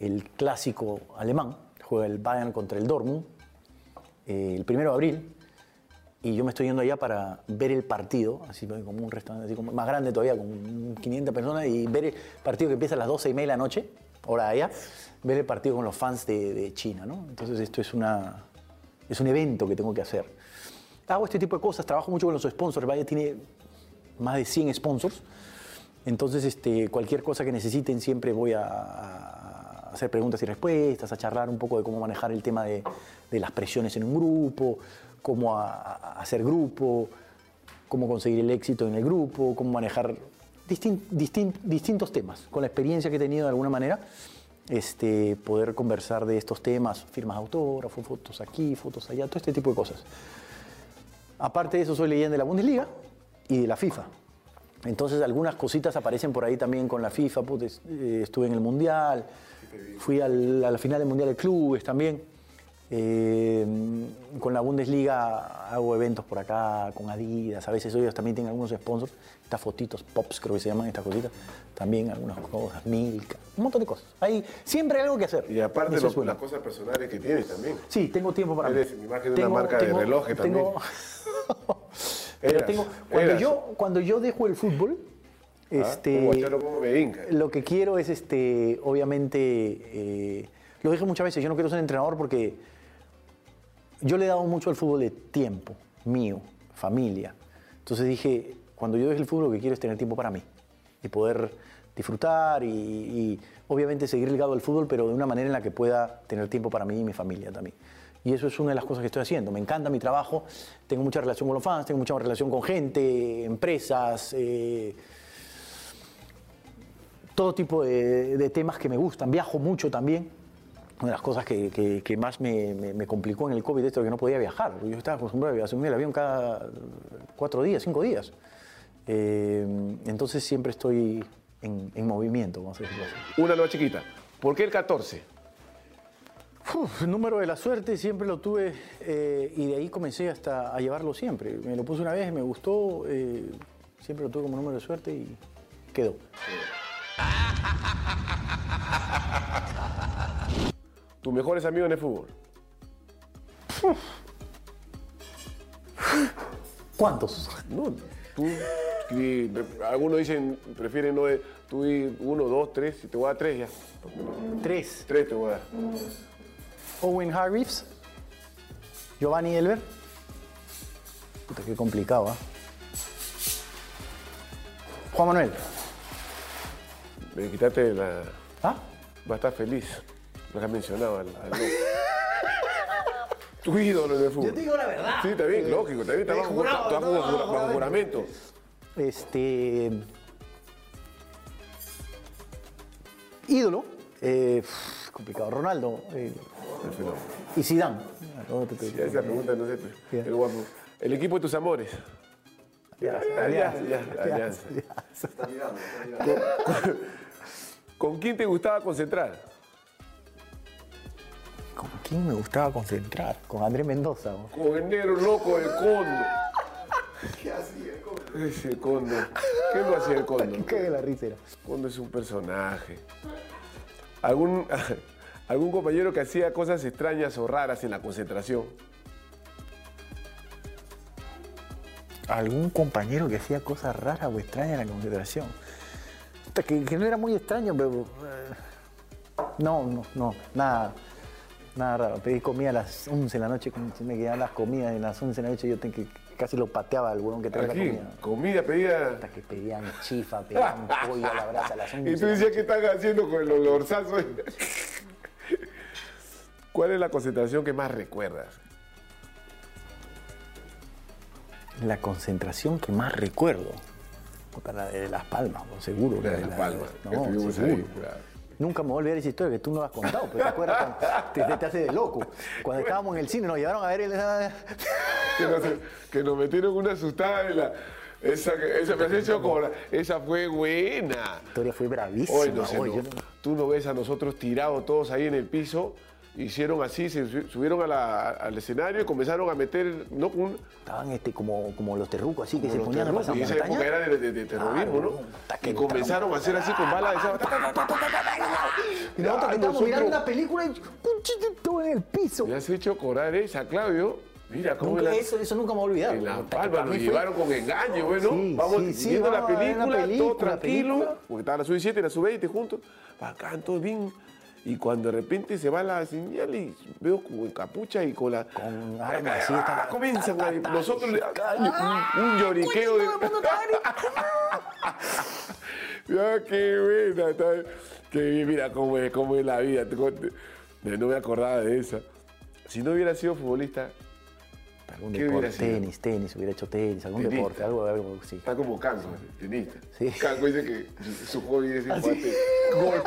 el clásico alemán, juega el Bayern contra el Dortmund, eh, el primero de abril. Y yo me estoy yendo allá para ver el partido, así como un restaurante así como más grande todavía, con 500 personas, y ver el partido que empieza a las 12 y media de la noche, hora allá, ver el partido con los fans de, de China, ¿no? Entonces esto es, una, es un evento que tengo que hacer. Hago este tipo de cosas, trabajo mucho con los sponsors, Vaya tiene más de 100 sponsors, entonces este, cualquier cosa que necesiten siempre voy a, a hacer preguntas y respuestas, a charlar un poco de cómo manejar el tema de, de las presiones en un grupo, cómo a- a hacer grupo, cómo conseguir el éxito en el grupo, cómo manejar distin- distin- distintos temas. Con la experiencia que he tenido de alguna manera, este, poder conversar de estos temas, firmas de autógrafos, fotos aquí, fotos allá, todo este tipo de cosas. Aparte de eso, soy leyenda de la Bundesliga y de la FIFA. Entonces, algunas cositas aparecen por ahí también con la FIFA. Puta, es- eh, estuve en el Mundial, fui a la final del Mundial de Clubes también. Eh, con la Bundesliga hago eventos por acá, con Adidas. A veces ellos también tienen algunos sponsors. Estas fotitos, pops creo que se llaman estas cositas. También algunas cosas, Milka, un montón de cosas. Hay siempre hay algo que hacer. y aparte lo- las cosas personales que tienes también. Sí, tengo tiempo para Eres mí. imagen de una marca de relojes tengo- [LAUGHS] Pero tengo- cuando, eras. yo, cuando yo dejo el fútbol, Ah, este, lo que quiero es, este, obviamente, eh, lo dije muchas veces, yo no quiero ser entrenador porque yo le he dado mucho al fútbol de tiempo, mío, familia. Entonces dije, cuando yo deje el fútbol, lo que quiero es tener tiempo para mí y poder disfrutar y, obviamente seguir ligado al fútbol, pero de una manera en la que pueda tener tiempo para mí y mi familia también. Y eso es una de las cosas que estoy haciendo. Me encanta mi trabajo, tengo mucha relación con los fans, tengo mucha relación con gente, empresas, eh, todo tipo de temas que me gustan. Viajo mucho también. Una de las cosas que, que- que más me, me- me complicó en el COVID esto es que no podía viajar. Yo estaba acostumbrado a subir el avión cada cuatro días, cinco días. Eh, entonces siempre estoy en, en movimiento, vamos a decirlo así. Una nueva chiquita. ¿Por qué el 14? Uf, número de la suerte siempre lo tuve eh, y de ahí comencé hasta a llevarlo siempre. Me lo puse una vez, me gustó, eh, siempre lo tuve como número de suerte y quedó. [LAUGHS] ¿Tus mejores amigos en el fútbol? ¿Cuántos? No, tú, y algunos dicen, prefieren no, de- tú di uno, dos, tres, si te voy a dar tres ya. Tres. Tres te voy a dar. Owen Hargreaves, Giovanni Elber. Puta, qué complicado, ¿ah? Juan Manuel. Me quitaste la... ¿Ah? Va a estar feliz. Lo que has mencionado al, al. Tu ídolo en el fútbol. Yo te digo la verdad. Sí, está bien, lógico. Está bien, está bajo, jurado, está bajo- no, bajo- no, bajo no, juramento. Este. Ídolo. eh, complicado. Ronaldo. eh, El fenómeno. y Zidane. No, te- esa pregunta no sé, pero- pero guapo. El equipo de tus amores. Alianza, ya, alianza, alianza. alianza. ¿Con quién te gustaba concentrar? ¿Con quién me gustaba concentrar? Con Andrés Mendoza. ¿no? Con el negro loco del condo. ¿Qué hacía el condo? Ese condo. ¿Qué no hacía el condo? Qué de la risa era. Condo es un personaje. ¿Algún, [LAUGHS] algún compañero que hacía cosas extrañas o raras en la concentración? algún compañero que hacía cosas raras o extrañas en la concentración. Que, que no era muy extraño, pero. eh, no, no, no, nada. Nada raro. Pedí comida a las 11 de la noche, me quedaban las comidas y a las 11 de la noche yo te- que casi lo pateaba al huevón que traía la comida. comida pedida. Hasta que pedían chifa, pedían [LAUGHS] pollo a la brasa a las 11. Y tú decías, ¿qué están haciendo con el olorzazo? ¿Cuál es la concentración que más recuerdas? La concentración que más recuerdo. Puta, la de Las Palmas, seguro. La de Las Palmas, No, seguro. ahí, claro. Nunca me voy a olvidar esa historia que tú no la has contado, pero te acuerdas cuando te, te- te hace de loco. Cuando estábamos en el cine nos llevaron a ver el... [LAUGHS] que, nos, que nos metieron una asustada en la. Esa, esa me has hecho Esa fue buena. La historia fue bravísima. Hoy no sé, no. yo Tú no ves a nosotros tirados todos ahí en el piso. Hicieron así, se su- subieron a la- al escenario y comenzaron a meter, ¿no? Un, Estaban este, como, como los terrucos así que se ponían a terrores. pasar Y esa época era de, de- de terrorismo, Claro, ¿no? Y comenzaron a hacer así con balas de esa. [LAUGHS] Y nosotros que estábamos mirando una película y un en el piso. Me has hecho cobrar esa, Claudio. Mira cómo Nunca- la- eso, eso nunca me voy a olvidar. En la palma nos llevaron con engaño, bueno. Sí, vamos sí, sí, viendo la vamos a película, una todo película, tranquilo, película. porque estaba la sub-7 y la sub-20 juntos, bacán, todo bien. Y cuando de repente se va la señal y veo como en capucha y con la. Con armas, Ah, así, está- comienzan a- nosotros le- un, lloriqueo de. [LAUGHS] ya, qué buena. bien, mira cómo es, cómo es la vida. No me acordaba de esa. Si no hubiera sido futbolista, Algún ¿Qué hubiera deporte, tenis, tenis, hubiera hecho tenis, algún Tenista. deporte, algo, algo sí. Está como Canco, tenista. Sí. Canco dice que su, hobby es el jugar golf.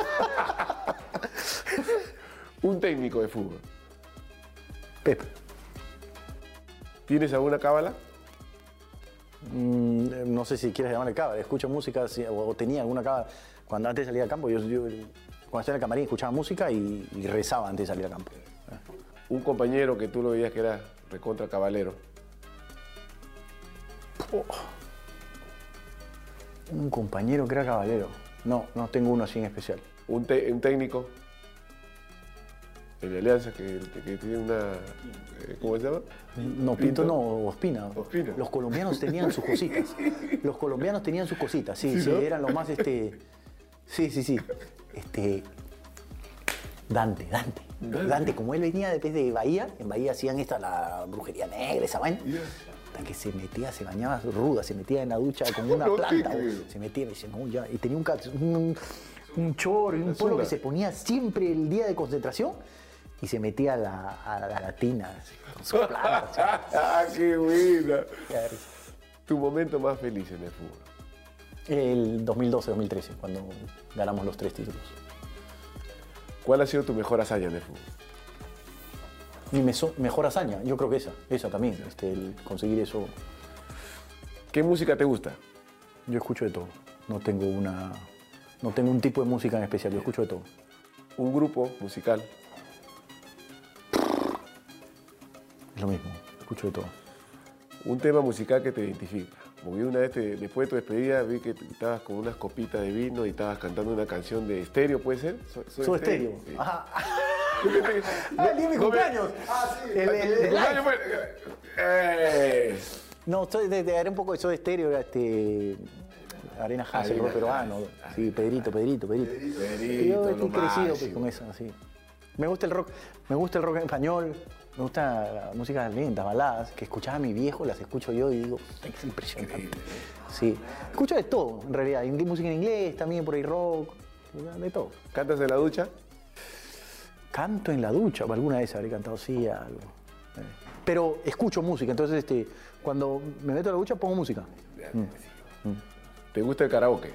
Un técnico de fútbol. Pep, ¿Tienes alguna cábala? mm, eh, no sé si quieres llamarle cábala, escucho música o, o tenía alguna cábala. Cuando antes de salir al campo, yo, yo, cuando estaba en el camarín escuchaba música y, y rezaba antes de salir al campo. Un compañero que tú lo veías que era recontra cabalero. Un compañero que era caballero. No, no tengo uno así en especial. Un, un técnico en Alianza que, que tiene una. eh, ¿Cómo se llama? No, Pinto no, Ospina. Ospina. Los colombianos tenían sus cositas. Los colombianos tenían sus cositas, sí, sí, ¿no? eran lo más este. Sí, sí, sí. Este. Dante, Dante. Dante, como él venía después de Bahía, en Bahía hacían esta la brujería negra, esa vaina. Hasta que se metía, se bañaba ruda, se metía en la ducha [LAUGHS] con una No planta. Se metía y me dice, no, ya. Y tenía un, un, un chor y un polo que se ponía siempre el día de concentración y se metía a la, a la, la tina así, con su planta. así. [LAUGHS] ¡Ah, qué buena! Tu momento más feliz en el fútbol. El 2012-2013, cuando ganamos los tres títulos. ¿Cuál ha sido tu mejor hazaña en el fútbol? Mi mejor hazaña, yo creo que esa, esa también, este, el conseguir eso. ¿Qué música te gusta? Yo escucho de todo, no tengo una, no tengo un tipo de música en especial, yo escucho de todo. Un grupo musical. Es lo mismo, escucho de todo. Un tema musical que te identifica. Porque una vez, te- después de tu despedida, vi que estabas con unas copitas de vino y estabas cantando una canción de estéreo, ¿puede ser? So- Soy estéreo. Sí. Ajá. [LAUGHS] Ah, el día de mi me- cumpleaños. Ah, sí. El, el- el ¿Tu live. cumpleaños fue? Eh. No, soy de, de- era un poco de soy estéreo, era este. Arena Hassel, peruano. Sí, Pedrito, Pedrito, Pedrito. Pedrito, Yo lo estoy crecido pues, con eso, así. Me gusta el rock, me gusta el rock en español, me gusta música lenta, baladas, que escuchaba mi viejo, las escucho yo y digo, "Puta, es impresionante. Sí. Escucho de todo, en realidad. Música en inglés, también por ahí rock, de todo. ¿Cantas en la ducha? Canto en la ducha, alguna vez habré cantado, sí, algo. Eh, Pero escucho música, entonces este, cuando me meto a la ducha pongo música. ¿Te gusta el karaoke?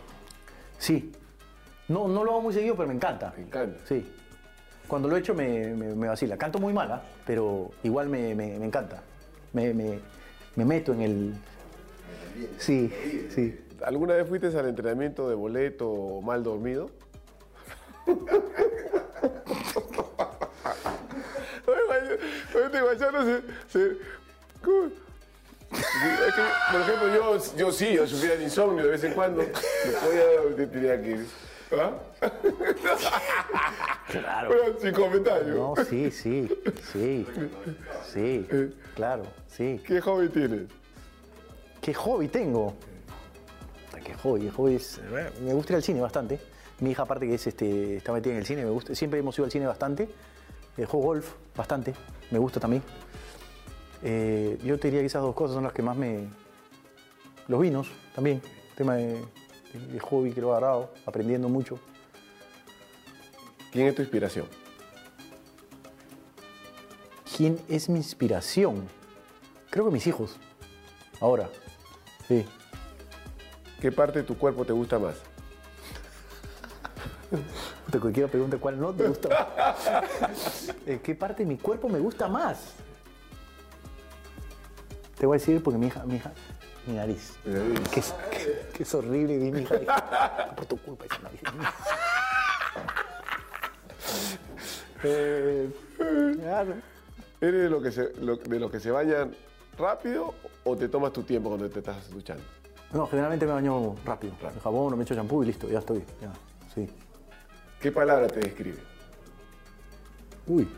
Sí. No, no lo hago muy seguido, pero me encanta. Me encanta. Sí. Cuando lo he hecho me, me- me vacila. Canto muy mala, pero igual me, me- me encanta. Me, me- me meto en el... Sí, sí. ¿Alguna vez fuiste al entrenamiento de boleto o mal dormido? Por ejemplo, yo, yo sí, yo sufría de insomnio de vez en cuando. Podía, te- tenía que ir. ¿Ah? Claro. Pero sin comentario. No, sí, sí, sí, sí, claro, sí. ¿Qué hobby tienes? ¿Qué hobby tengo? ¿Qué hobby? ¿Qué hobby es? Me gusta ir al cine bastante. Mi hija, aparte que es, este, está metida en el cine, me gusta, siempre hemos ido al cine bastante. Eh, juego golf bastante, me gusta también. Eh, yo te diría que esas dos cosas son las que más me... Los vinos también, tema de, de- hobby que lo he agarrado, aprendiendo mucho. ¿Quién es tu inspiración? ¿Quién es mi inspiración? Creo que mis hijos. Ahora. Sí. ¿Qué parte de tu cuerpo te gusta más? Te quiero preguntar cuál no te gusta más. ¿Qué parte de mi cuerpo me gusta más? Te voy a decir porque mi hija, mi hija, mi nariz. Mi nariz. Que es, que- que es horrible mi dijo, [LAUGHS] por tu culpa esa nariz. [LAUGHS] Eh, claro. ¿Eres de los que se, lo- de los que se bañan rápido o te tomas tu tiempo cuando te estás duchando? No, generalmente me baño rápido. El jabón, me echo champú y listo, ya estoy. Ya, sí. ¿Qué palabra te describe? Uy,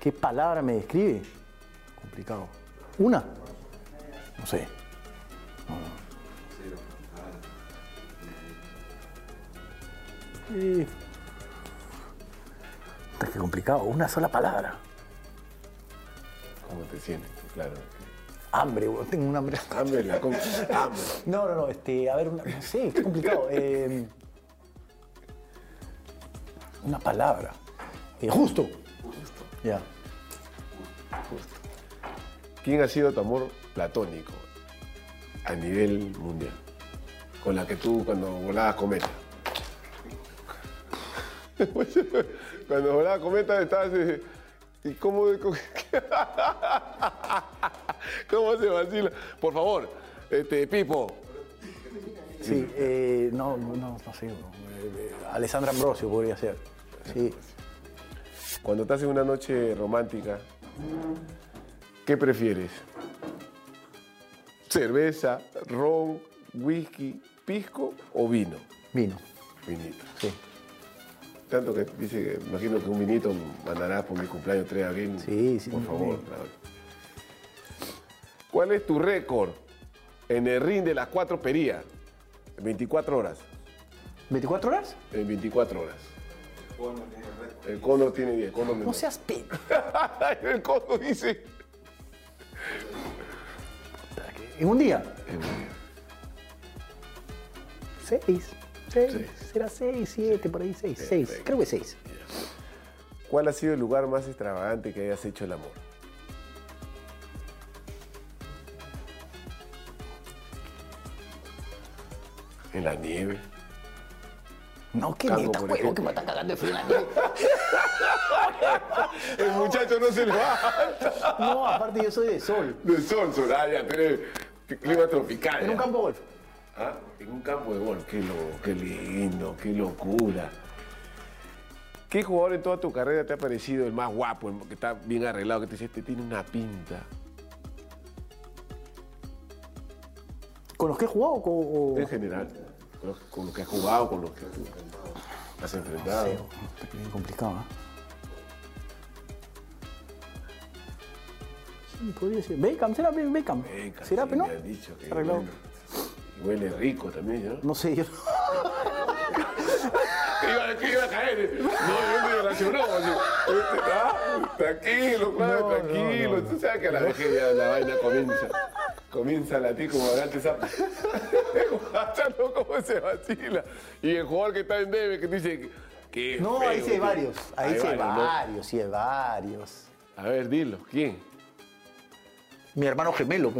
¿qué palabra me describe? Complicado. ¿Una? No sé. Eh, puta, qué complicado. Una sola palabra. ¿Cómo te sientes? Claro. Hambre, weón, tengo un hambre. Hambre, la hambre. No, no, no, este, a ver, una- sé, qué complicado. Eh, una palabra. Eh, justo. Justo. Ya. ¿Quién ha sido tu amor platónico a nivel mundial? Con la que tú cuando volabas cometa. [LAUGHS] cuando volabas cometa estabas... eh, ¿Y cómo, [LAUGHS] cómo, cómo se vacila? Por favor, este, Pipo. Sí, eh, no, no, no sé. no, eh, eh, Alessandra Ambrosio podría ser. Sí. Cuando estás en una noche romántica, ¿qué prefieres? ¿Cerveza, ron, whisky, pisco o vino? Vino. Vinito. Sí. Tanto que dice que imagino que un vinito mandarás por mi cumpleaños 3 de abril. Sí, sí, Por favor. claro. ¿Cuál es tu récord en el ring de las cuatro perías? En 24 horas. ¿24 horas? En 24 horas. El cono tiene 10. Cono No seas pe... [LAUGHS] el cono dice. ¿En un día? En un día. Seis. Seis. Seis. Será seis, siete, por ahí, seis. Seis. Creo que seis. ¿Cuál ha sido el lugar más extravagante que hayas hecho el amor? En la nieve. No, qué por juego, ejemplo. que me está cagando de frío en la nieve. [LAUGHS] El muchacho no se levanta. No, aparte yo soy de sol. De sol, Soraya, tenés clima tropical. En un campo de golf. Ah, En un campo de golf. Qué, lo- qué lindo, qué locura. ¿Qué jugador en toda tu carrera te ha parecido el más guapo, el que está bien arreglado, que te dice, este tiene una pinta? ¿Con los que he jugado o En general, con los, con los que has jugado, con los que has enfrentado. Está bien complicado, ¿ah? Podría ser. Beckham, será Be- Beckham. Venga, ¿Será, sí, no? me han dicho que huele rico también, ¿no? No sé, yo. [LAUGHS] Que iba, que iba a caer. No, yo me. Este, ah, Tranquilo, No, tranquilo. no, no. Tú sabes que a la vejez ya la vaina comienza. Comienza a latir como antes. Guachalo cómo se vacila. Y el jugador que está en debe, que dice que. que No, feo, ahí sí hay que- varios. Ahí sí hay varios, sí hay varios. A ver, dilo. ¿Quién? Mi hermano gemelo.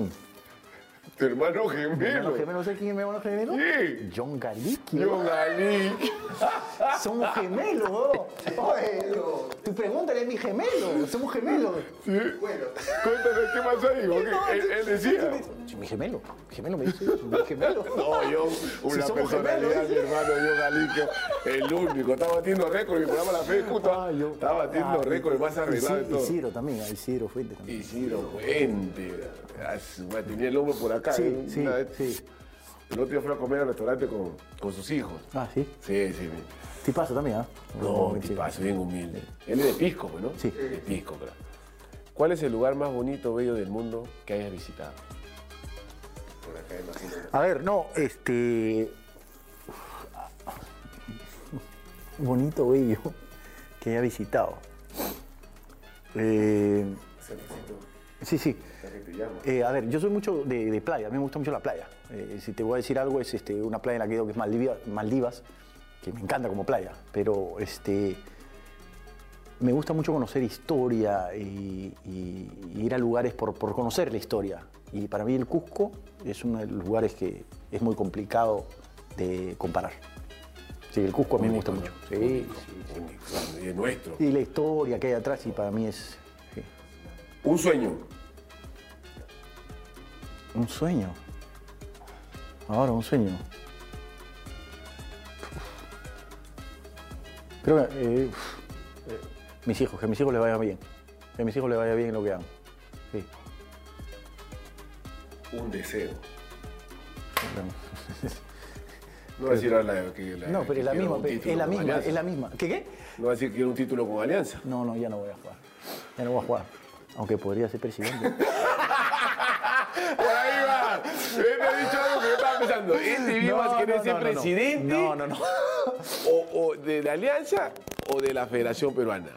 Tu hermano Mi hermano gemelo. gemelo, ¿sabes quién es mi hermano gemelo? ¿Quién? John Galicki. John Galick. [LAUGHS] Somos gemelos, ¿no? Oye, tú pregúntale, es mi gemelo. Somos gemelos. Sí. Cuéntanos qué pasó ahí. porque él, él decía. Sí, Mi gemelo. Mi gemelo me dice, mi gemelo. [LAUGHS] No, yo, una somos personalidad, gemelos, mi hermano, yo Galicio, el único. Está batiendo récord mi programa La Fe Cuta. Ah, yo- Está batiendo Ah, récord, más arreglado Isi- todo. Isidro también, Isidro Fuentes también. Isidro Puente. Ah, Tenía el hombro por acá. Sí, sí, vez- sí. El otro día fue a comer al restaurante con, con sus hijos. Ah, sí. Sí, sí. Tipazo también, ¿ah? No, sí. tipazo, bien humilde. Él es de Pisco, pues, ¿no? Sí. De Pisco, claro. ¿Cuál es el lugar más bonito, bello del mundo que hayas visitado? Por acá, imagino. A ver, no, este. Bonito, bello, que haya visitado. Eh, sí, sí. Eh, a ver, yo soy mucho de, de playa, a mí me gusta mucho la playa. Eh, si te voy a decir algo, es este, una playa en la que he ido que es Maldivas, que me encanta como playa, pero este, me gusta mucho conocer historia y, y- y ir a lugares por, por conocer la historia. Y para mí el Cusco es uno de los lugares que, es muy complicado de comparar. Sí, el Cusco a mí me gusta mucho. Sí, Único, y es nuestro. Y la historia que hay atrás y para mí es sí, Un sueño. Un sueño. Ahora, un sueño. Creo que eh, eh, mis hijos, que a mis hijos les vaya bien. Que a mis hijos les vaya bien en lo que hagan. Sí. Un deseo. No va a decir ahora la, que la- No, pero es la misma, es la misma, Alianza. es la misma. ¿Qué qué? No va a decir que quiero un título con Alianza. No, no, ya no voy a jugar. Ya no voy a jugar. Aunque podría ser presidente. [LAUGHS] Él me ha dicho algo que yo estaba pensando. [LAUGHS] ¿Este mismo vas a querer ser presidente? No, no, no. O, o de la Alianza o de la Federación Peruana.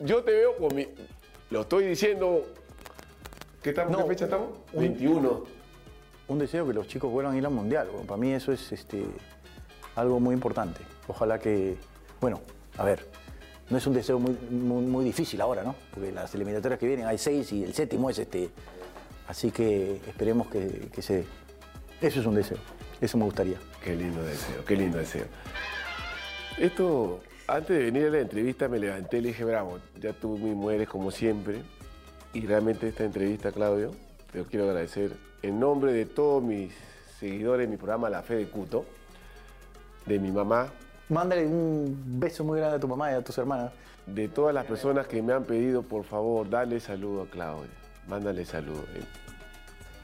Yo te veo con mi. Lo estoy diciendo. ¿Qué, estamos, No, ¿qué fecha estamos? un- 21. Un deseo que los chicos vuelvan a ir al mundial. Bueno, para mí eso es este, algo muy importante. Ojalá que. Bueno, a ver. No es un deseo muy, muy, muy difícil ahora, ¿no? Porque las eliminatorias que vienen hay seis y el séptimo es este. Así que esperemos que, que se dé. Eso es un deseo. Eso me gustaría. Qué lindo deseo, qué lindo deseo. Esto, antes de venir a la entrevista me levanté y le dije, bravo, ya tú me mueres como siempre. Y realmente esta entrevista, Claudio, te lo quiero agradecer en nombre de todos mis seguidores de mi programa La Fe de Cuto, de mi mamá, Mándale un beso muy grande a tu mamá y a tus hermanas. de todas las personas que me han pedido, por favor, dale saludo a Claudio. Mándale saludo.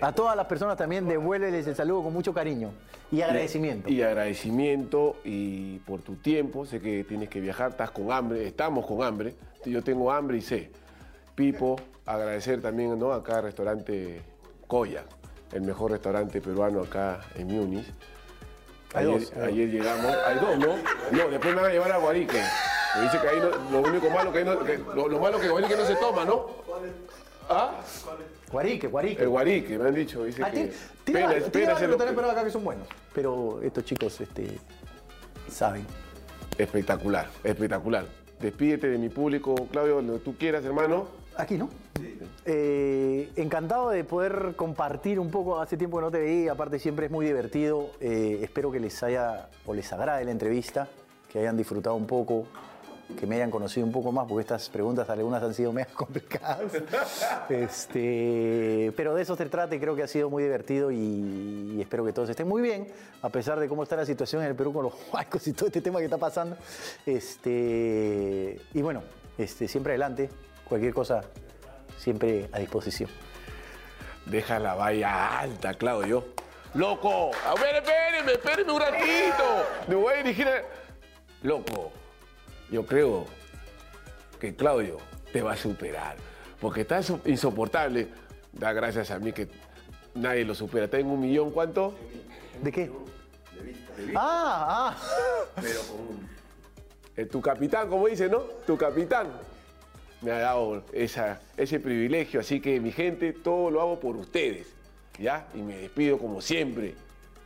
A todas las personas también devuélveles el saludo con mucho cariño y agradecimiento. Y agradecimiento y por tu tiempo. Sé que tienes que viajar, estás con hambre, estamos con hambre. Yo tengo hambre y sé. Pipo, agradecer también ¿no? acá al restaurante Coya, el mejor restaurante peruano acá en Múnich. Ayer, dos, ayer llegamos, hay dos, ¿no? No, después me van a llevar a Guarique. Me dice que ahí no- lo único malo que, hay no- que- lo, lo malo que Guarique no se toma, ¿no? ¿Ah? Guarique, Guarique. El Guarique, me han dicho. Dice Ah, que lo- restaurantes peruanos acá que son buenos. Pero estos chicos este, saben. Espectacular, espectacular. Despídete de mi público, Claudio, donde tú quieras, hermano. Aquí, ¿no? Eh, encantado de poder compartir un poco. Hace tiempo que no te veía, aparte siempre es muy divertido. Eh, espero que les haya o les agrade la entrevista, que hayan disfrutado un poco, que me hayan conocido un poco más, porque estas preguntas algunas han sido medio [LAUGHS] complicadas. Este, pero de eso se trata y creo que ha sido muy divertido y, y espero que todos estén muy bien, a pesar de cómo está la situación en el Perú con los [LAUGHS] huacos y todo este tema que está pasando. Este, y bueno, este, siempre adelante, cualquier cosa, siempre a disposición. Deja la valla alta, Claudio. ¡Loco! A ver, espérenme, espérenme un ratito. [LAUGHS] Me voy a dirigir a... Loco, yo creo que Claudio te va a superar. Porque está inso- insoportable. Da gracias a mí que nadie lo supera. Tengo un millón, ¿cuánto? ¿De qué? Ah, ah. Eh, tu capitán, como dice, ¿no? Tu capitán me ha dado esa, ese privilegio, así que mi gente, todo lo hago por ustedes, ¿ya? Y me despido como siempre.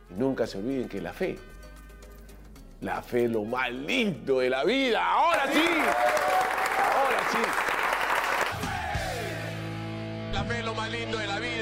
Y nunca se olviden que la fe, la fe lo más lindo de la vida. Ahora sí. Ahora sí. La fe lo más lindo de la vida.